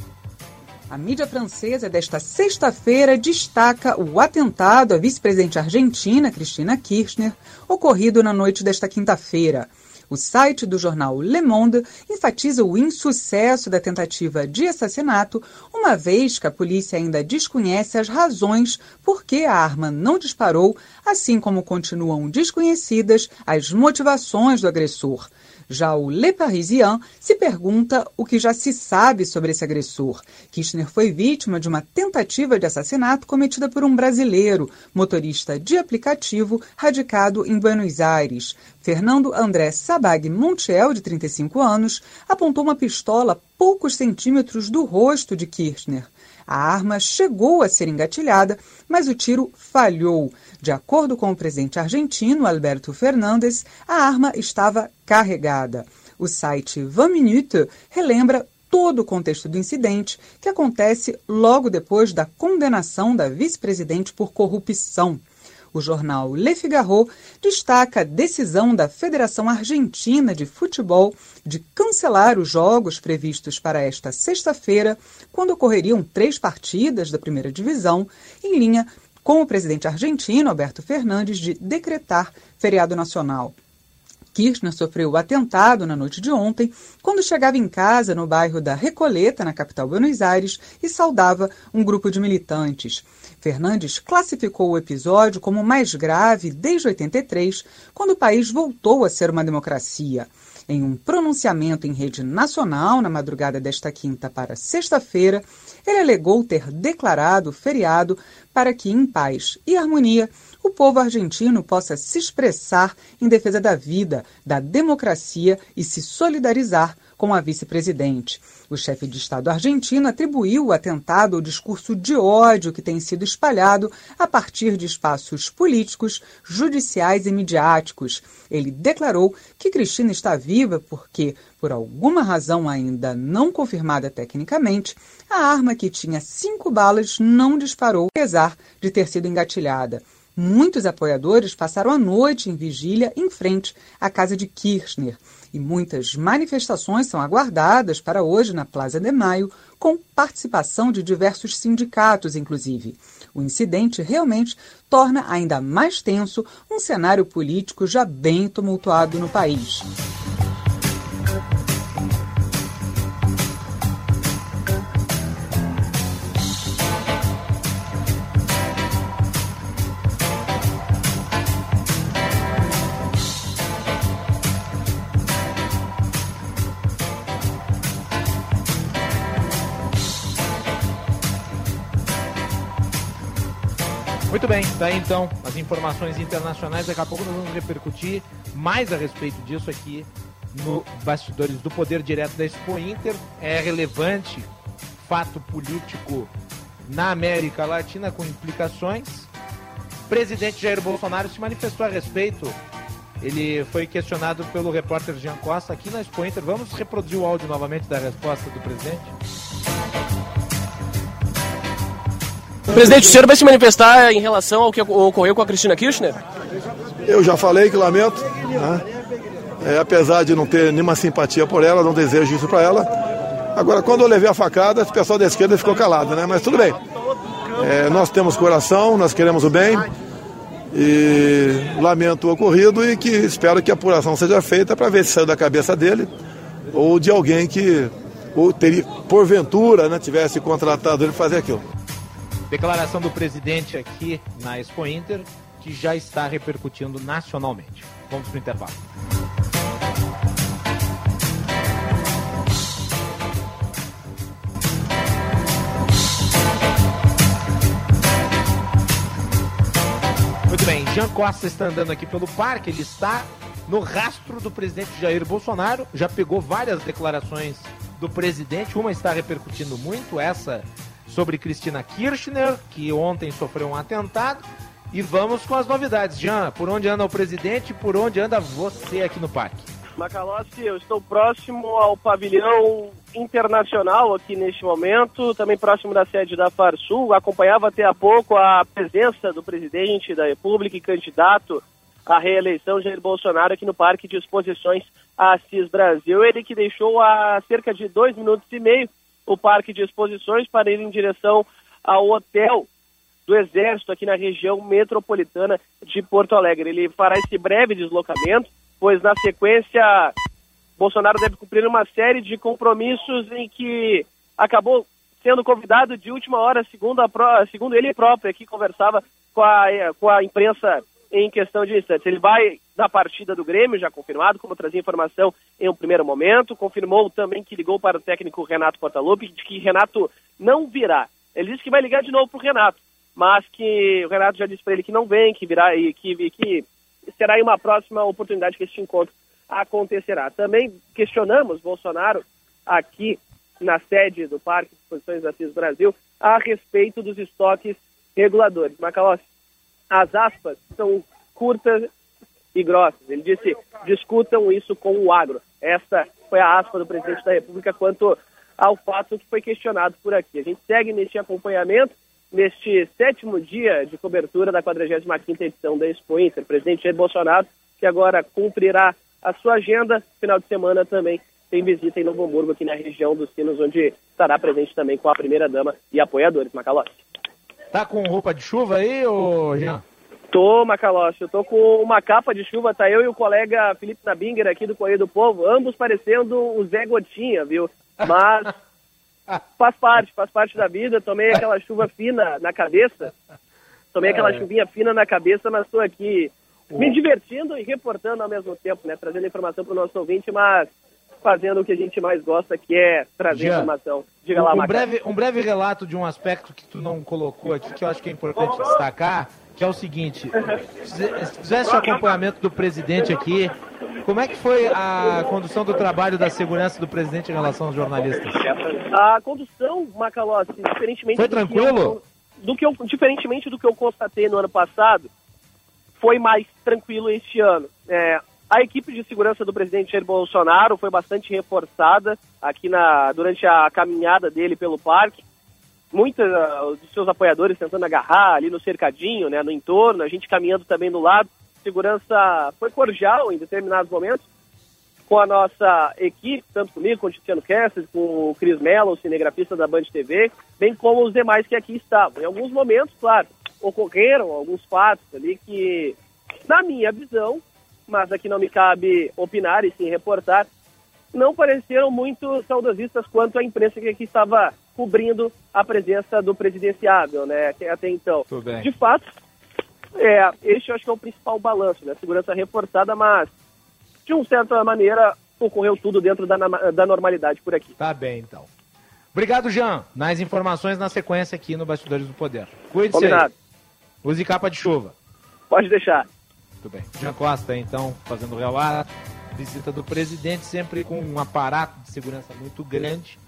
A mídia francesa desta sexta-feira destaca o atentado à vice-presidente argentina, Cristina Kirchner, ocorrido na noite desta quinta-feira. O site do jornal Le Monde enfatiza o insucesso da tentativa de assassinato, uma vez que a polícia ainda desconhece as razões por que a arma não disparou, assim como continuam desconhecidas as motivações do agressor. Já o Le Parisien se pergunta o que já se sabe sobre esse agressor. Kirchner foi vítima de uma tentativa de assassinato cometida por um brasileiro, motorista de aplicativo, radicado em Buenos Aires. Fernando André Sabag Montiel, de 35 anos, apontou uma pistola poucos centímetros do rosto de Kirchner. A arma chegou a ser engatilhada, mas o tiro falhou. De acordo com o presidente argentino Alberto Fernandes, a arma estava carregada. O site 20 Minutes relembra todo o contexto do incidente, que acontece logo depois da condenação da vice-presidente por corrupção. O jornal Le Figaro destaca a decisão da Federação Argentina de Futebol de cancelar os jogos previstos para esta sexta-feira, quando ocorreriam três partidas da primeira divisão, em linha com o presidente argentino, Alberto Fernandes, de decretar feriado nacional. Kirchner sofreu o atentado na noite de ontem, quando chegava em casa no bairro da Recoleta, na capital Buenos Aires, e saudava um grupo de militantes. Fernandes classificou o episódio como o mais grave desde 83, quando o país voltou a ser uma democracia. Em um pronunciamento em rede nacional na madrugada desta quinta para sexta-feira, ele alegou ter declarado feriado para que, em paz e harmonia, o povo argentino possa se expressar em defesa da vida, da democracia e se solidarizar com a vice-presidente. O chefe de Estado argentino atribuiu o atentado ao discurso de ódio que tem sido espalhado a partir de espaços políticos, judiciais e midiáticos. Ele declarou que Cristina está viva porque, por alguma razão ainda não confirmada tecnicamente, a arma que tinha cinco balas não disparou, apesar de ter sido engatilhada. Muitos apoiadores passaram a noite em vigília em frente à casa de Kirchner e muitas manifestações são aguardadas para hoje na Plaza de Maio, com participação de diversos sindicatos, inclusive. O incidente realmente torna ainda mais tenso um cenário político já bem tumultuado no país. Daí então as informações internacionais. Daqui a pouco nós vamos repercutir mais a respeito disso aqui no Bastidores do Poder Direto da Expo Inter. É relevante fato político na América Latina com implicações. O presidente Jair Bolsonaro se manifestou a respeito. Ele foi questionado pelo repórter Jean Costa aqui na Expo Inter. Vamos reproduzir o áudio novamente da resposta do presidente? Presidente, o senhor vai se manifestar em relação ao que ocorreu com a Cristina Kirchner? Eu já falei que lamento, né? é, apesar de não ter nenhuma simpatia por ela, não desejo isso para ela. Agora, quando eu levei a facada, o pessoal da esquerda ficou calado, né? Mas tudo bem. É, nós temos coração, nós queremos o bem e lamento o ocorrido e que espero que a apuração seja feita para ver se saiu da cabeça dele ou de alguém que ou teria, porventura né, tivesse contratado ele fazer aquilo. Declaração do presidente aqui na Expo Inter, que já está repercutindo nacionalmente. Vamos para o intervalo. Muito bem, Jean Costa está andando aqui pelo parque, ele está no rastro do presidente Jair Bolsonaro, já pegou várias declarações do presidente, uma está repercutindo muito, essa sobre Cristina Kirchner, que ontem sofreu um atentado. E vamos com as novidades. Jean, por onde anda o presidente e por onde anda você aqui no parque? Macalossi, eu estou próximo ao pavilhão internacional aqui neste momento, também próximo da sede da Farsul. Acompanhava até há pouco a presença do presidente da República e candidato à reeleição, Jair Bolsonaro, aqui no Parque de Exposições Assis Brasil. Ele que deixou há cerca de dois minutos e meio o Parque de Exposições para ir em direção ao hotel do Exército aqui na região metropolitana de Porto Alegre. Ele fará esse breve deslocamento pois na sequência Bolsonaro deve cumprir uma série de compromissos em que acabou sendo convidado de última hora, segundo, a, segundo ele próprio, aqui conversava com a, com a imprensa em questão de instantes. Ele vai na partida do Grêmio, já confirmado, como trazia informação em um primeiro momento. Confirmou também que ligou para o técnico Renato Portaluppi, de que Renato não virá. Ele disse que vai ligar de novo para o Renato, mas que o Renato já disse para ele que não vem, que virá e que, que será em uma próxima oportunidade que este encontro acontecerá. Também questionamos Bolsonaro aqui na sede do Parque de Exposições da CIS Brasil a respeito dos estoques reguladores. Macalossi, as aspas são curtas e grossas. Ele disse, discutam isso com o agro. Essa foi a aspa do presidente da República quanto ao fato que foi questionado por aqui. A gente segue neste acompanhamento neste sétimo dia de cobertura da 45ª edição da Expo Inter. Presidente Jair Bolsonaro, que agora cumprirá a sua agenda, final de semana também tem visita em Novo Hamburgo, aqui na região dos Sinos, onde estará presente também com a primeira-dama e apoiadores. Macalossi. Tá com roupa de chuva aí, ô Jean? Tô, Macalossi, eu tô com uma capa de chuva, tá eu e o colega Felipe Nabinger aqui do Correio do Povo, ambos parecendo o Zé Gotinha, viu? Mas faz parte, faz parte da vida. Tomei aquela chuva fina na cabeça. Tomei aquela é. chuvinha fina na cabeça, mas estou aqui me divertindo e reportando ao mesmo tempo, né? Trazendo informação para o nosso ouvinte, mas fazendo o que a gente mais gosta, que é trazer Jean, informação. Diga lá, um, breve, um breve relato de um aspecto que tu não colocou aqui, que eu acho que é importante destacar, que é o seguinte, se fizesse o acompanhamento do presidente aqui, como é que foi a condução do trabalho da segurança do presidente em relação aos jornalistas? A condução, Macalossi, diferentemente foi tranquilo? Do que, eu, do que eu, diferentemente do que eu constatei no ano passado, foi mais tranquilo este ano. É, a equipe de segurança do presidente Jair Bolsonaro foi bastante reforçada aqui na, durante a caminhada dele pelo parque. Muitos uh, dos seus apoiadores tentando agarrar ali no cercadinho, né, no entorno, a gente caminhando também do lado segurança foi cordial em determinados momentos com a nossa equipe, tanto comigo, com o Tiziano Kessler, com o Cris Mello, o cinegrafista da Band TV, bem como os demais que aqui estavam. Em alguns momentos, claro, ocorreram alguns fatos ali que, na minha visão, mas aqui não me cabe opinar e sim reportar, não pareceram muito saudosistas quanto a imprensa que aqui estava cobrindo a presença do presidenciável, né, até então. De fato, é, este eu acho que é o principal balanço, né? Segurança reforçada, mas de uma certa maneira ocorreu tudo dentro da, da normalidade por aqui. Tá bem, então. Obrigado, Jean. Mais informações na sequência aqui no Bastidores do Poder. Cuide-se. Use capa de chuva. Pode deixar. Muito bem. Jean Costa, então, fazendo relato. Visita do presidente, sempre com um aparato de segurança muito grande.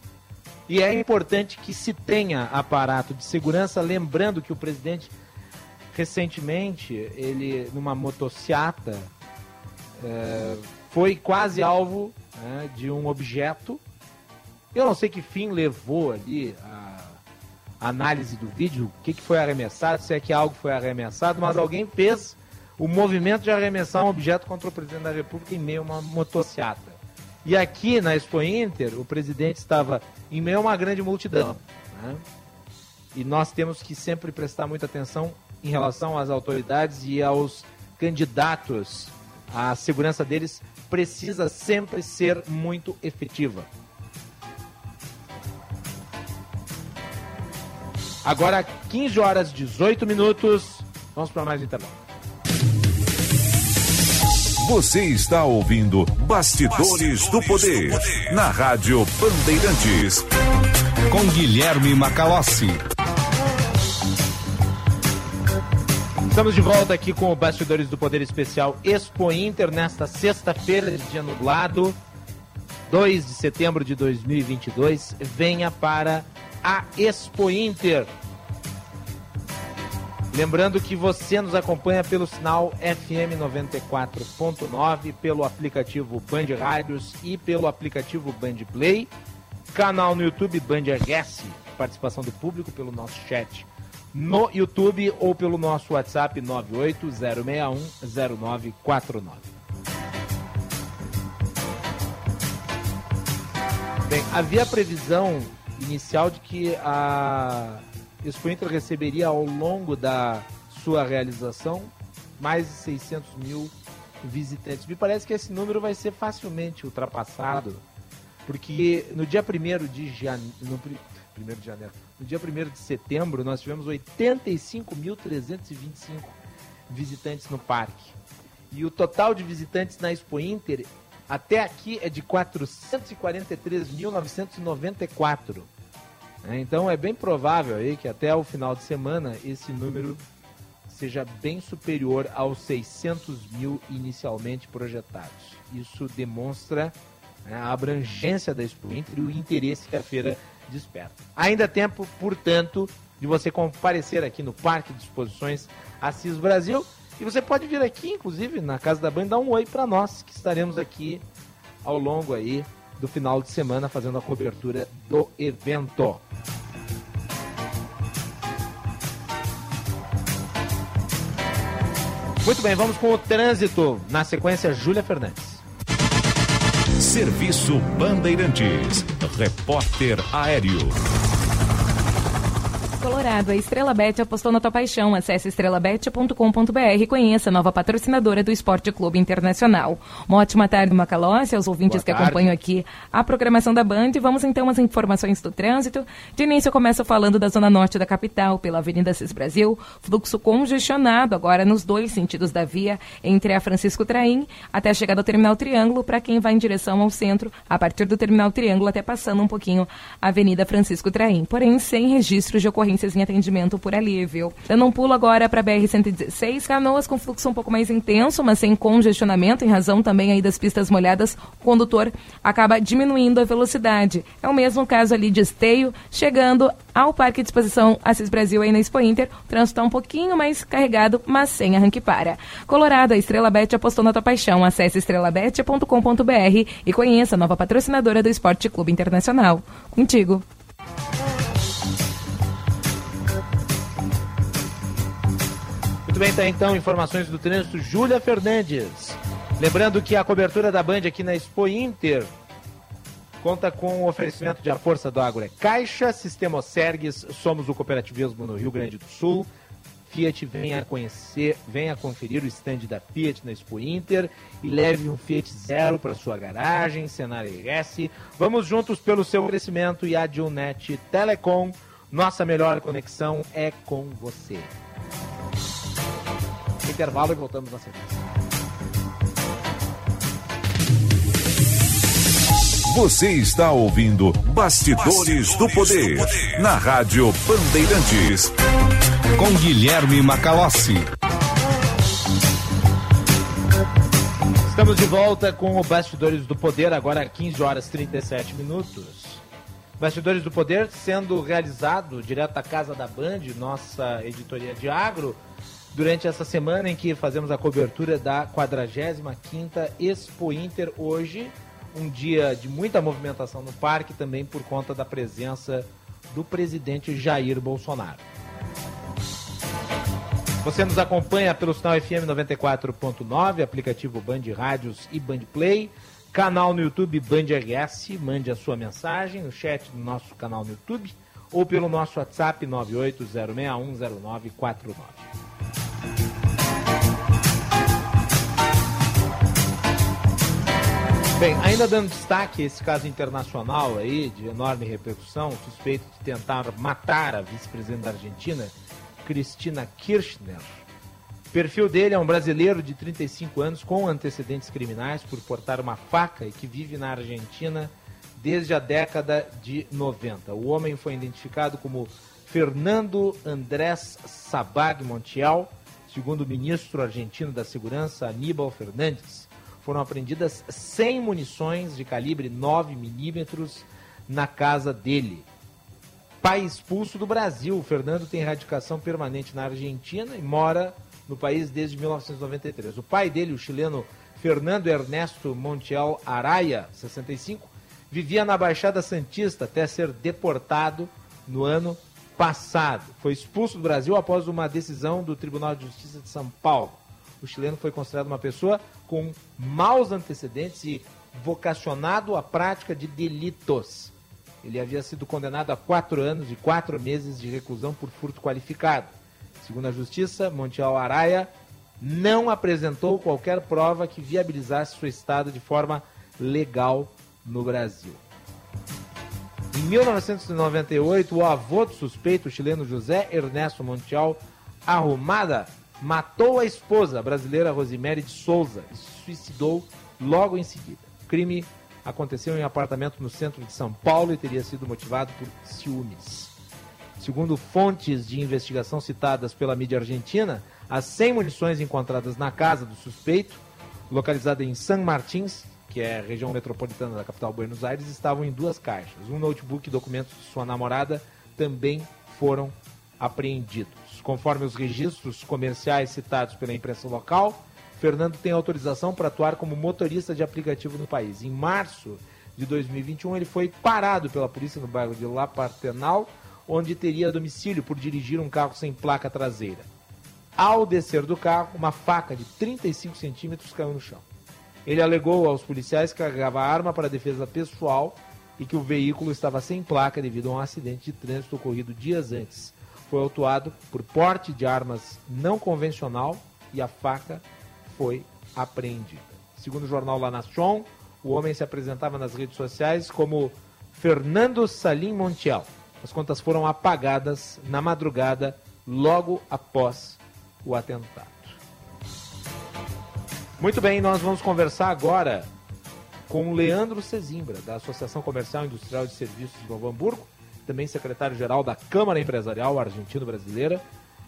E é importante que se tenha aparato de segurança, lembrando que o presidente recentemente, ele, numa motociata, é, foi quase alvo né, de um objeto. Eu não sei que fim levou ali a, análise do vídeo, o que, que foi arremessado, se é que algo foi arremessado, mas alguém fez o movimento de arremessar um objeto contra o presidente da República em meio a uma motociata. E aqui na Expo Inter, o presidente estava em meio a uma grande multidão. Né? E nós temos que sempre prestar muita atenção em relação às autoridades e aos candidatos. A segurança deles precisa sempre ser muito efetiva. Agora, 15 horas e 18 minutos. Vamos para mais um intervalo. Você está ouvindo Bastidores, Bastidores do, poder, do Poder na Rádio Bandeirantes. Com Guilherme Macalossi. Estamos de volta aqui com o Bastidores do Poder Especial Expo Inter nesta sexta-feira de dia nublado, 2 de setembro de 2022. Venha para a Expo Inter. Lembrando que você nos acompanha pelo sinal FM 94.9, pelo aplicativo Band Rádios e pelo aplicativo Band Play, canal no YouTube Band RS, participação do público pelo nosso chat no YouTube ou pelo nosso WhatsApp 980610949. Bem, havia previsão inicial de que a Expo Inter receberia ao longo da sua realização mais de 600 mil visitantes. Me parece que esse número vai ser facilmente ultrapassado, porque no dia 1 de janeiro, 1 de janeiro, no dia 1 de setembro, nós tivemos 85.325 visitantes no parque. E o total de visitantes na Expo Inter até aqui é de 443.994. Então é bem provável aí que até o final de semana esse número seja bem superior aos 600 mil inicialmente projetados. Isso demonstra né, a abrangência da Expo e o interesse que a feira desperta. Ainda tempo, portanto, de você comparecer aqui no Parque de Exposições Assis Brasil e você pode vir aqui, inclusive, na Casa da Banda, dar um oi para nós, que estaremos aqui ao longo aí do final de semana fazendo a cobertura do evento. Muito bem, vamos com o trânsito. Na sequência, Júlia Fernandes. Serviço Bandeirantes. Repórter Aéreo. Colorado, a Estrela Bet apostou na tua paixão. Acesse estrelabet.com.br e conheça a nova patrocinadora do Esporte Clube Internacional. Uma ótima tarde, Macalossi, aos ouvintes que acompanham aqui a programação da Band. Vamos então às informações do trânsito. De início, eu começo falando da zona norte da capital, pela Avenida Cis Brasil. Fluxo congestionado agora nos dois sentidos da via, entre a Francisco Traim até a chegada ao Terminal Triângulo, para quem vai em direção ao centro, a partir do Terminal Triângulo até passando um pouquinho a Avenida Francisco Traim. Porém, sem registros de ocorrência em atendimento por ali, viu? Dando um pulo agora para BR-116, Canoas com fluxo um pouco mais intenso, mas sem congestionamento, em razão também aí das pistas molhadas, o condutor acaba diminuindo a velocidade. É o mesmo caso ali de Esteio, chegando ao Parque de Exposição Assis Brasil aí na Expo Inter. O trânsito está um pouquinho mais carregado, mas sem arranque para. Colorado, a Estrela Bet apostou na tua paixão. Acesse estrelabet.com.br e conheça a nova patrocinadora do Esporte Clube Internacional. Contigo. Muito bem, tá então informações do trânsito, Júlia Fernandes. Lembrando que a cobertura da Band aqui na Expo Inter conta com o oferecimento de A Força do Agro é Caixa, Sistema Sergues, somos o cooperativismo no Rio Grande do Sul. Fiat venha conhecer, venha conferir o stand da Fiat na Expo Inter e leve um Fiat Zero para sua garagem, Senar RS. Vamos juntos pelo seu crescimento e a Dilnet Telecom. Nossa melhor conexão é com você intervalo e voltamos na sequência. Você está ouvindo Bastidores, Bastidores do, poder, do, poder, na Rádio Bandeirantes. Com Guilherme Macalossi. Estamos de volta com o Bastidores do Poder, agora 15 horas 37 minutos. Bastidores do Poder sendo realizado direto da casa da Band, nossa editoria de agro, durante essa semana em que fazemos a cobertura da 45ª Expo Inter hoje, um dia de muita movimentação no parque também por conta da presença do presidente Jair Bolsonaro. Você nos acompanha pelo sinal FM 94.9, aplicativo Band Rádios e Band Play, canal no YouTube Band RS, mande a sua mensagem no chat do nosso canal no YouTube ou pelo nosso WhatsApp 980610949. Bem, ainda dando destaque a esse caso internacional aí, de enorme repercussão, suspeito de tentar matar a vice-presidente da Argentina, Cristina Kirchner. O perfil dele é um brasileiro de 35 anos com antecedentes criminais por portar uma faca e que vive na Argentina desde a década de 90. O homem foi identificado como Fernando Andrés Sabag Montiel, segundo o ministro argentino da Segurança, Aníbal Fernandes foram apreendidas 100 munições de calibre 9 milímetros na casa dele. pai expulso do Brasil. Fernando tem radicação permanente na Argentina e mora no país desde 1993. O pai dele, o chileno Fernando Ernesto Montiel Araya, 65, vivia na Baixada Santista até ser deportado no ano passado. Foi expulso do Brasil após uma decisão do Tribunal de Justiça de São Paulo. O chileno foi considerado uma pessoa com maus antecedentes e vocacionado à prática de delitos. Ele havia sido condenado a quatro anos e quatro meses de reclusão por furto qualificado. Segundo a Justiça, Montiel Araya não apresentou qualquer prova que viabilizasse sua estada de forma legal no Brasil. Em 1998, o avô do suspeito, chileno José Ernesto Montiel Arrumada, matou a esposa, brasileira Rosemary de Souza, e se suicidou logo em seguida. O crime aconteceu em um apartamento no centro de São Paulo e teria sido motivado por ciúmes. Segundo fontes de investigação citadas pela mídia argentina, as 100 munições encontradas na casa do suspeito, localizada em San Martins, que é a região metropolitana da capital Buenos Aires, estavam em duas caixas. Um notebook e documentos de sua namorada também foram apreendidos. Conforme os registros comerciais citados pela imprensa local, Fernando tem autorização para atuar como motorista de aplicativo no país. Em março de 2021, ele foi parado pela polícia no bairro de La Partenal, onde teria domicílio por dirigir um carro sem placa traseira. Ao descer do carro, uma faca de 35 centímetros caiu no chão. Ele alegou aos policiais que carregava arma para defesa pessoal e que o veículo estava sem placa devido a um acidente de trânsito ocorrido dias antes. Foi autuado por porte de armas não convencional e a faca foi apreendida. Segundo o jornal La Nación, o homem se apresentava nas redes sociais como Fernando Salim Montiel. As contas foram apagadas na madrugada logo após o atentado. Muito bem, nós vamos conversar agora com o Leandro Cezimbra, da Associação Comercial e Industrial de Serviços de Novo Hamburgo, também secretário-geral da Câmara Empresarial Argentino-Brasileira.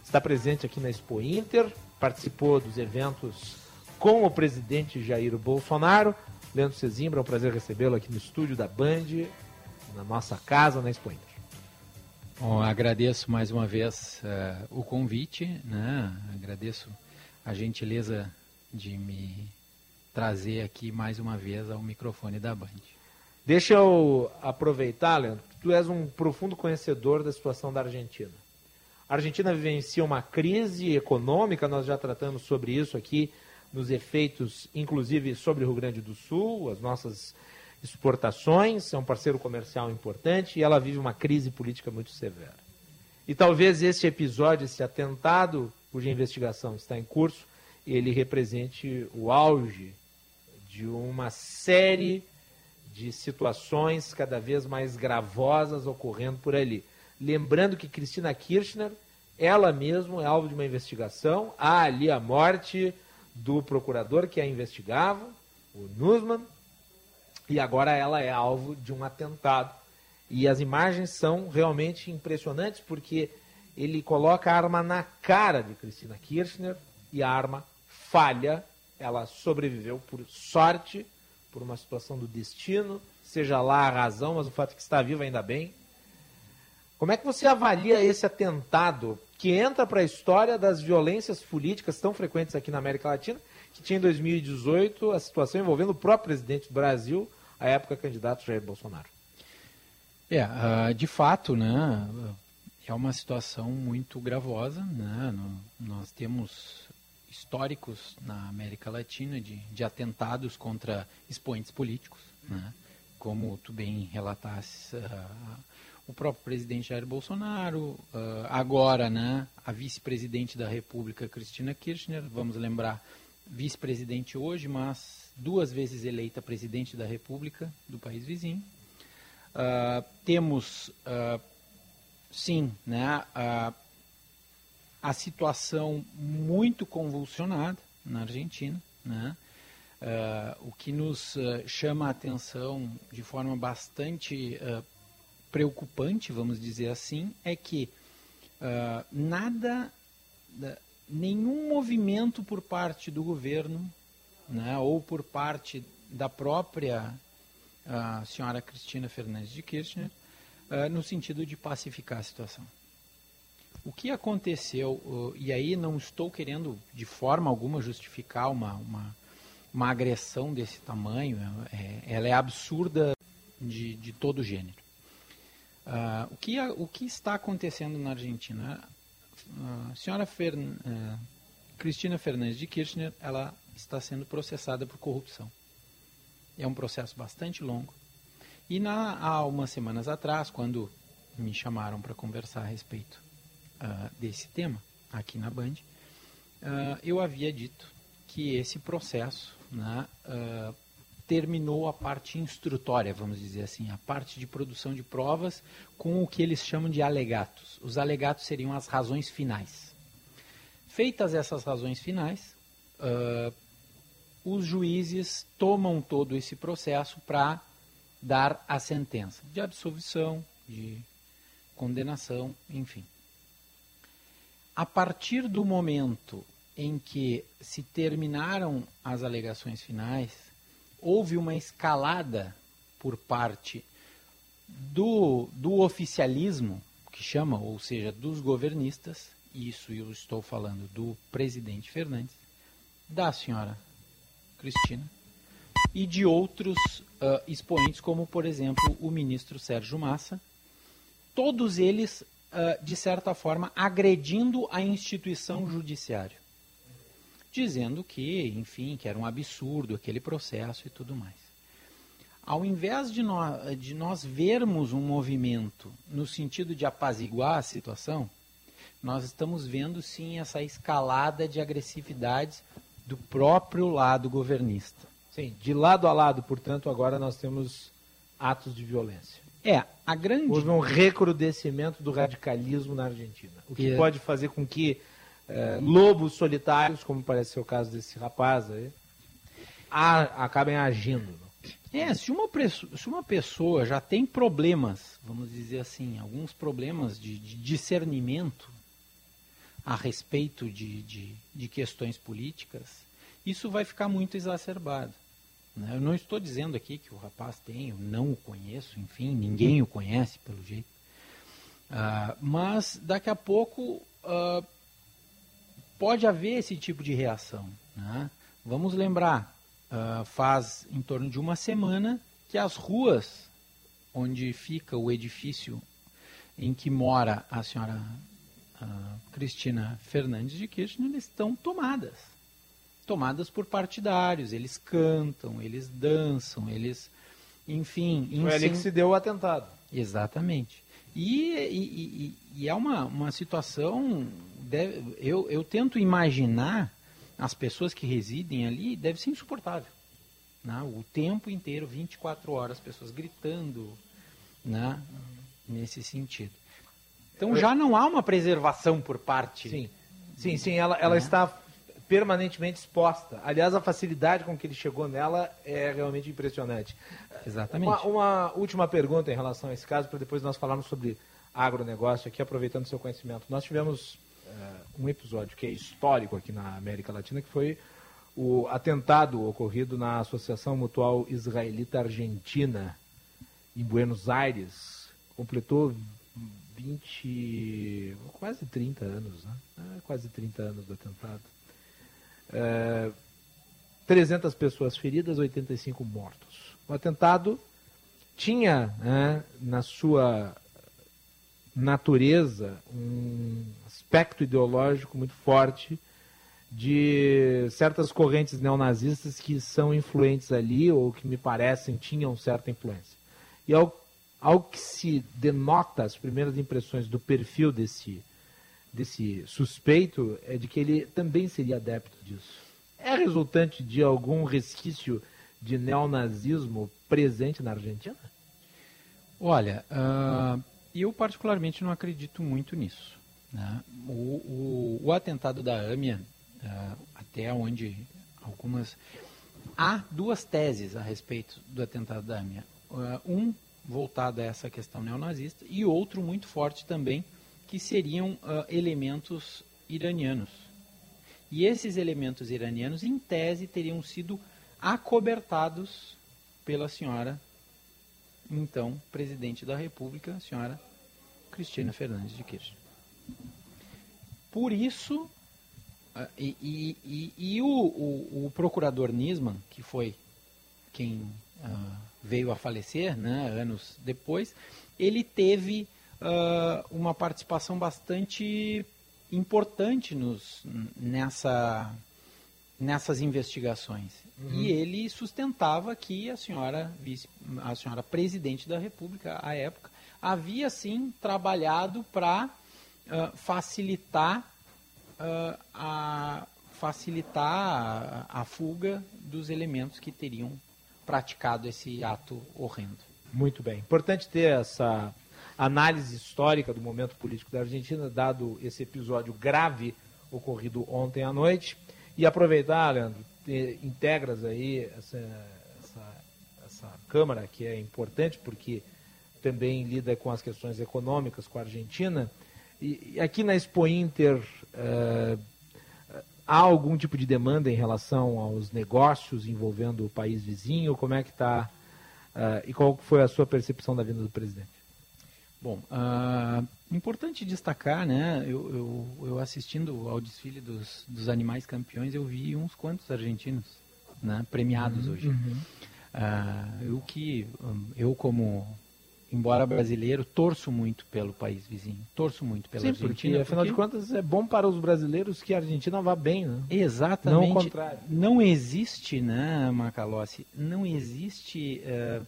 Está presente aqui na Expo Inter, participou dos eventos com o presidente Jair Bolsonaro. Leandro Cezimbra, é um prazer recebê-lo aqui no estúdio da Band, na nossa casa, na Expo Inter. Bom, agradeço mais uma vez uh, o convite, né? agradeço a gentileza de me trazer aqui mais uma vez ao microfone da Band. Deixa eu aproveitar, Leandro, tu és um profundo conhecedor da situação da Argentina. A Argentina vivencia uma crise econômica, nós já tratamos sobre isso aqui, nos efeitos, inclusive sobre o Rio Grande do Sul, as nossas exportações, é um parceiro comercial importante e ela vive uma crise política muito severa. E talvez este episódio, esse atentado, cuja investigação está em curso, ele represente o auge de uma série de situações cada vez mais gravosas ocorrendo por ali. Lembrando que Cristina Kirchner, ela mesma é alvo de uma investigação. Há ali a morte do procurador que a investigava, o Nussmann, e agora ela é alvo de um atentado. E as imagens são realmente impressionantes porque ele coloca a arma na cara de Cristina Kirchner e a arma falha. Ela sobreviveu por sorte, por uma situação do destino, seja lá a razão, mas o fato é que está viva ainda bem. Como é que você avalia esse atentado que entra para a história das violências políticas tão frequentes aqui na América Latina, que tinha em 2018 a situação envolvendo o próprio presidente do Brasil, a época candidato Jair Bolsonaro? É, uh, de fato, né, é uma situação muito gravosa, né, nós temos históricos na América Latina de, de atentados contra expoentes políticos, né, como tu bem relataste, uh, o próprio presidente Jair Bolsonaro, uh, agora né, a vice-presidente da República, Cristina Kirchner, vamos lembrar, vice-presidente hoje, mas duas vezes eleita presidente da República do país vizinho. Uh, temos, sim, né, a situação muito convulsionada na Argentina, né, o que nos chama a atenção de forma bastante preocupante, vamos dizer assim, é que uh, nada, nenhum movimento por parte do governo, né, ou por parte da própria uh, senhora Cristina Fernandes de Kirchner, uh, no sentido de pacificar a situação. O que aconteceu, e aí não estou querendo de forma alguma justificar uma, uma, uma agressão desse tamanho, é, ela é absurda de, de todo gênero. Uh, o, que, o que está acontecendo na Argentina? A senhora Fer, uh, Cristina Fernandes de Kirchner ela está sendo processada por corrupção. É um processo bastante longo. E na, há umas semanas atrás, quando me chamaram para conversar a respeito uh, desse tema, aqui na Band, eu havia dito que esse processo né, terminou a parte instrutória, vamos dizer assim, a parte de produção de provas com o que eles chamam de alegatos. Os alegatos seriam as razões finais. Feitas essas razões finais, uh, os juízes tomam todo esse processo para dar a sentença de absolvição, de condenação, enfim. A partir do momento em que se terminaram as alegações finais, houve uma escalada por parte do, do oficialismo, que chama, ou seja, dos governistas, isso eu estou falando do presidente Fernandes, da senhora Cristina, e de outros uh, expoentes, como, por exemplo, o ministro Sérgio Massa, todos eles, de certa forma, agredindo a instituição judiciária dizendo que, enfim, que era um absurdo aquele processo e tudo mais. Ao invés de nós, de nós vermos um movimento no sentido de apaziguar a situação, nós estamos vendo sim essa escalada de agressividades do próprio lado governista. Sim, de lado a lado, portanto, agora nós temos atos de violência. É, a grande. Houve um recrudescimento do radicalismo na Argentina. O que é. pode fazer com que é, lobos solitários, como parece ser o caso desse rapaz aí, a, acabem agindo. É, se uma, se uma pessoa já tem problemas, vamos dizer assim, alguns problemas de, de discernimento a respeito de, de, de, questões políticas, isso vai ficar muito exacerbado. Né? Eu não estou dizendo aqui que o rapaz tem, eu não o conheço, enfim, ninguém o conhece pelo jeito. Uh, mas daqui a pouco uh, pode haver esse tipo de reação. Né? Vamos lembrar, uh, faz em torno de uma semana que as ruas onde fica o edifício em que mora a senhora Cristina Fernandes de Kirchner estão tomadas. Tomadas por partidários. Eles cantam, eles dançam, eles. Enfim. Foi ali que se deu o atentado. Exatamente. E, e, e, e é uma, uma situação deve, eu, eu tento imaginar as pessoas que residem ali, deve ser insuportável. Né? O tempo inteiro, 24 horas, pessoas gritando, né? nesse sentido. Então já não há uma preservação por parte. Sim, sim, sim ela, ela né? está permanentemente exposta. Aliás, a facilidade com que ele chegou nela é realmente impressionante. Exatamente. Uma, uma última pergunta em relação a esse caso, para depois nós falarmos sobre agronegócio aqui, aproveitando o seu conhecimento. Nós tivemos uh, um episódio que é histórico aqui na América Latina, que foi o atentado ocorrido na Associação Mutual Israelita Argentina, em Buenos Aires. Completou 20, quase 30 anos, né? É, quase 30 anos do atentado. É, 300 pessoas feridas, 85 mortos. O atentado tinha né, na sua natureza um aspecto ideológico muito forte de certas correntes neonazistas que são influentes ali ou que me parecem tinham certa influência. E ao, ao que se denota as primeiras impressões do perfil desse, desse suspeito é de que ele também seria adepto disso. É resultante de algum resquício de neonazismo presente na Argentina? Olha, uh, eu particularmente não acredito muito nisso. Né? O, o, o, atentado da AMIA, uh, até onde algumas. Há duas teses a respeito do atentado da AMIA. Uh, um voltado a essa questão neonazista e outro muito forte também, que seriam uh, elementos iranianos. E esses elementos iranianos, em tese, teriam sido acobertados pela senhora então presidente da República, senhora Cristina Fernandes de Kirchner. Por isso, uh, e, e, e, e o, o, o, procurador Nisman, que foi quem uh, veio a falecer né, anos depois, ele teve uh, uma participação bastante importante nos, nessa, nessas investigações. Uhum. E ele sustentava que a senhora, vice, a senhora presidente da República, à época, havia sim trabalhado para uh, facilitar uh, a facilitar a, a fuga dos elementos que teriam praticado esse ato horrendo. Muito bem. Importante ter essa análise histórica do momento político da Argentina, dado esse episódio grave ocorrido ontem à noite. E aproveitar, Leandro, integras aí essa, essa, essa Câmara, que é importante porque também lida com as questões econômicas com a Argentina. E, aqui na Expo Inter, uh, há algum tipo de demanda em relação aos negócios envolvendo o país vizinho? Como é que está? Uh, e qual foi a sua percepção da vinda do presidente? Bom, uh, importante destacar, né? Eu, eu, eu, assistindo ao desfile dos, dos animais campeões, eu vi uns quantos argentinos né, premiados uhum, hoje. Uhum. Uh, o que eu como embora brasileiro, torço muito pelo país vizinho. Torço muito pela Sim, Argentina. Porque, afinal porque... de contas, é bom para os brasileiros que a Argentina vá bem, né? Exatamente. Não o contrário. Não existe, né, Macalossi, não existe uh,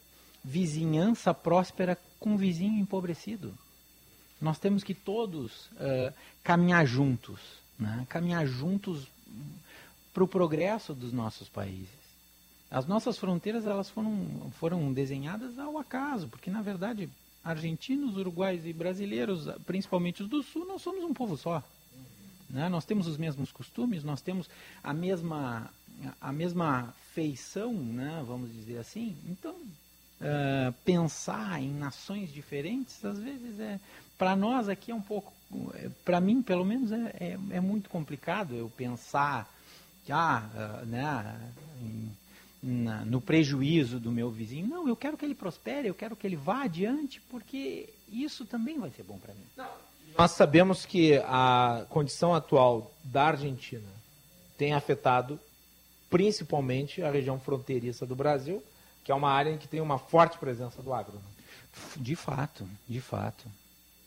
vizinhança próspera com vizinho empobrecido. Nós temos que todos uh, caminhar juntos, né? caminhar juntos para o progresso dos nossos países. As nossas fronteiras elas foram, foram desenhadas ao acaso, porque na verdade argentinos, uruguaios e brasileiros, principalmente os do sul, nós somos um povo só. Né? Nós temos os mesmos costumes, nós temos a mesma, a mesma feição, né? vamos dizer assim. Então, uh, pensar em nações diferentes, às vezes, é para nós aqui é um pouco, para mim pelo menos, é, é, é, muito complicado eu pensar que, ah, uh, né, em, na, no prejuízo do meu vizinho. Não, eu quero que ele prospere, eu quero que ele vá adiante, porque isso também vai ser bom para mim. Nós sabemos que a condição atual da Argentina tem afetado principalmente a região fronteiriça do Brasil, que é uma área em que tem uma forte presença do agro. Né? De fato, de fato.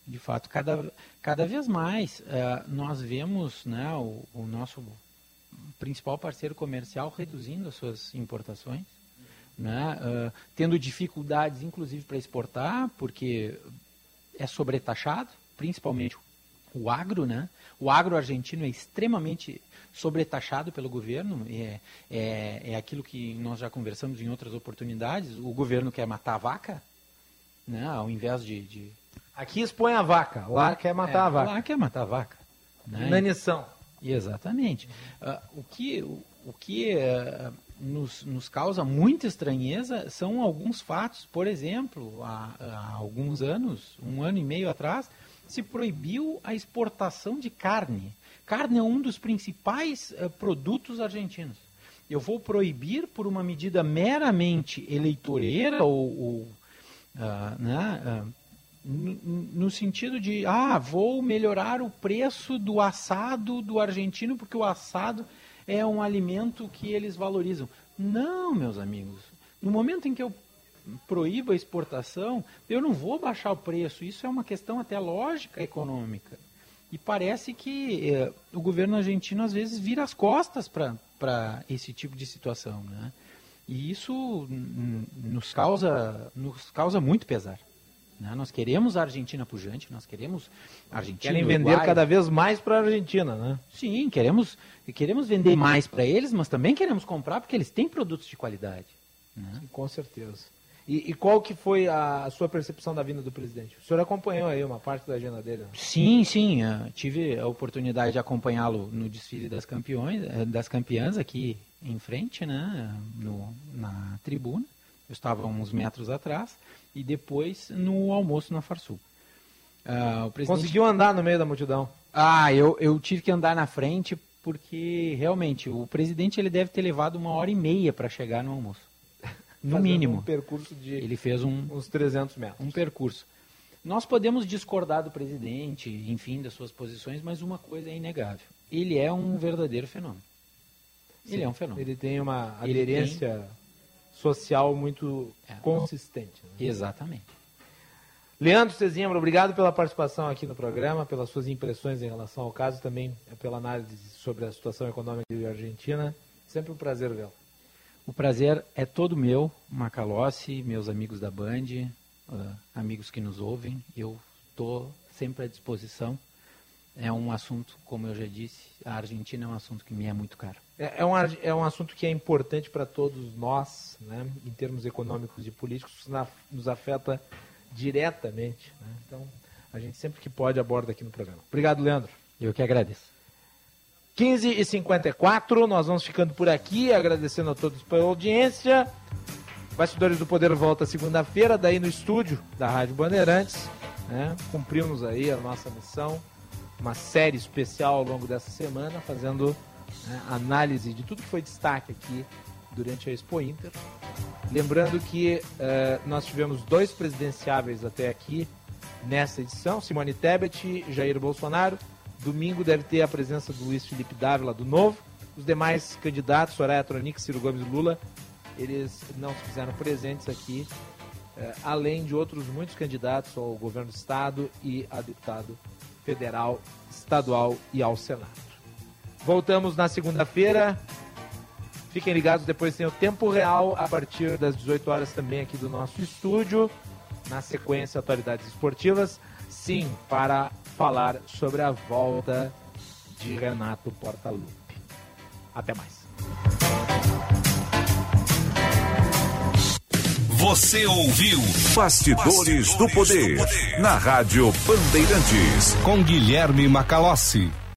De fato, cada, cada vez mais uh, nós vemos né, o, o nosso principal parceiro comercial reduzindo as suas importações, né? Uh, tendo dificuldades, inclusive, para exportar, porque é sobretaxado, principalmente o agro, né? O agro argentino é extremamente sobretaxado pelo governo, é, é, é aquilo que nós já conversamos em outras oportunidades. O governo quer matar a vaca, né? Ao invés de, de... aqui expõe a vaca, lá quer matar é, a vaca. Lá quer matar a vaca. Né? Inanição. Exatamente. Uh, o que, o, o que uh, nos, nos causa muita estranheza são alguns fatos. Por exemplo, há, há, alguns anos, um ano e meio atrás, se proibiu a exportação de carne. Carne é um dos principais uh, produtos argentinos. Eu vou proibir por uma medida meramente eleitoreira ou, ou né, no sentido de, ah, vou melhorar o preço do assado do argentino porque o assado é um alimento que eles valorizam. Não, meus amigos. No momento em que eu proíbo a exportação, eu não vou baixar o preço. Isso é uma questão até lógica econômica. E parece que eh, o governo argentino às vezes vira as costas para esse tipo de situação. Né? E isso nos causa, nos causa muito pesar. Né? Nós queremos a Argentina pujante, nós queremos a Argentina. Querem vender Uruguai. cada vez mais para a Argentina, né? Sim, queremos, queremos vender mais para eles, mas também queremos comprar porque eles têm produtos de qualidade. Né? Sim, com certeza. E, e, qual que foi a sua percepção da vinda do presidente? O senhor acompanhou aí uma parte da agenda dele? Né? Sim, sim. tive a oportunidade de acompanhá-lo no desfile das campeões, eh, das campeãs aqui em frente, né, no, na tribuna. Eu estava uns metros atrás e depois no almoço na Farsul. Uh, presidente... Conseguiu andar no meio da multidão? Ah, eu, eu tive que andar na frente porque realmente o presidente ele deve ter levado uma hora e meia para chegar no almoço. No mínimo. um percurso de Ele fez um, uns 300 metros. um percurso. Nós podemos discordar do presidente, enfim, das suas posições, mas uma coisa é inegável. Ele é um verdadeiro fenômeno. Ele Sim, é um fenômeno. Ele tem uma Ele aderência social muito É. consistente. né? Exatamente. Leandro Cezimbra, obrigado pela participação aqui no programa, pelas suas impressões em relação ao caso, também pela análise sobre a situação econômica da Argentina. Sempre um prazer vê-lo. O prazer é todo meu, Macalossi, meus amigos da Band, ah, amigos que nos ouvem. Eu estou sempre à disposição. É um assunto, como eu já disse, a Argentina é um assunto que me é muito caro. É, é um, é um assunto que é importante para todos nós, né, em termos econômicos e políticos, na- nos afeta diretamente. né? Então, a gente sempre que pode aborda aqui no programa. Obrigado, Leandro. Eu que agradeço. 15 e 54 nós vamos ficando por aqui, agradecendo a todos pela audiência. Bastidores do Poder volta segunda-feira, daí no estúdio da Rádio Bandeirantes. Né? Cumprimos aí a nossa missão, uma série especial ao longo dessa semana, fazendo né, análise de tudo que foi destaque aqui durante a Expo Inter. Lembrando que eh, nós tivemos dois presidenciáveis até aqui nessa edição, Simone Tebet e Jair Bolsonaro. Domingo deve ter a presença do Luiz Felipe Dávila, do Novo. Os demais candidatos, Soraya Tronic, Ciro Gomes Lula, eles não se fizeram presentes aqui, eh, além de outros muitos candidatos ao governo do Estado e a deputado federal, estadual e ao Senado. Voltamos na segunda-feira. Fiquem ligados, depois tem o Tempo Real a partir das 18 horas também aqui do nosso estúdio. Na sequência, atualidades esportivas. Sim, para falar sobre a volta de Renato Portaluppi. Até mais. Você ouviu Bastidores, do, poder, na Rádio Bandeirantes. Com Guilherme Macalossi.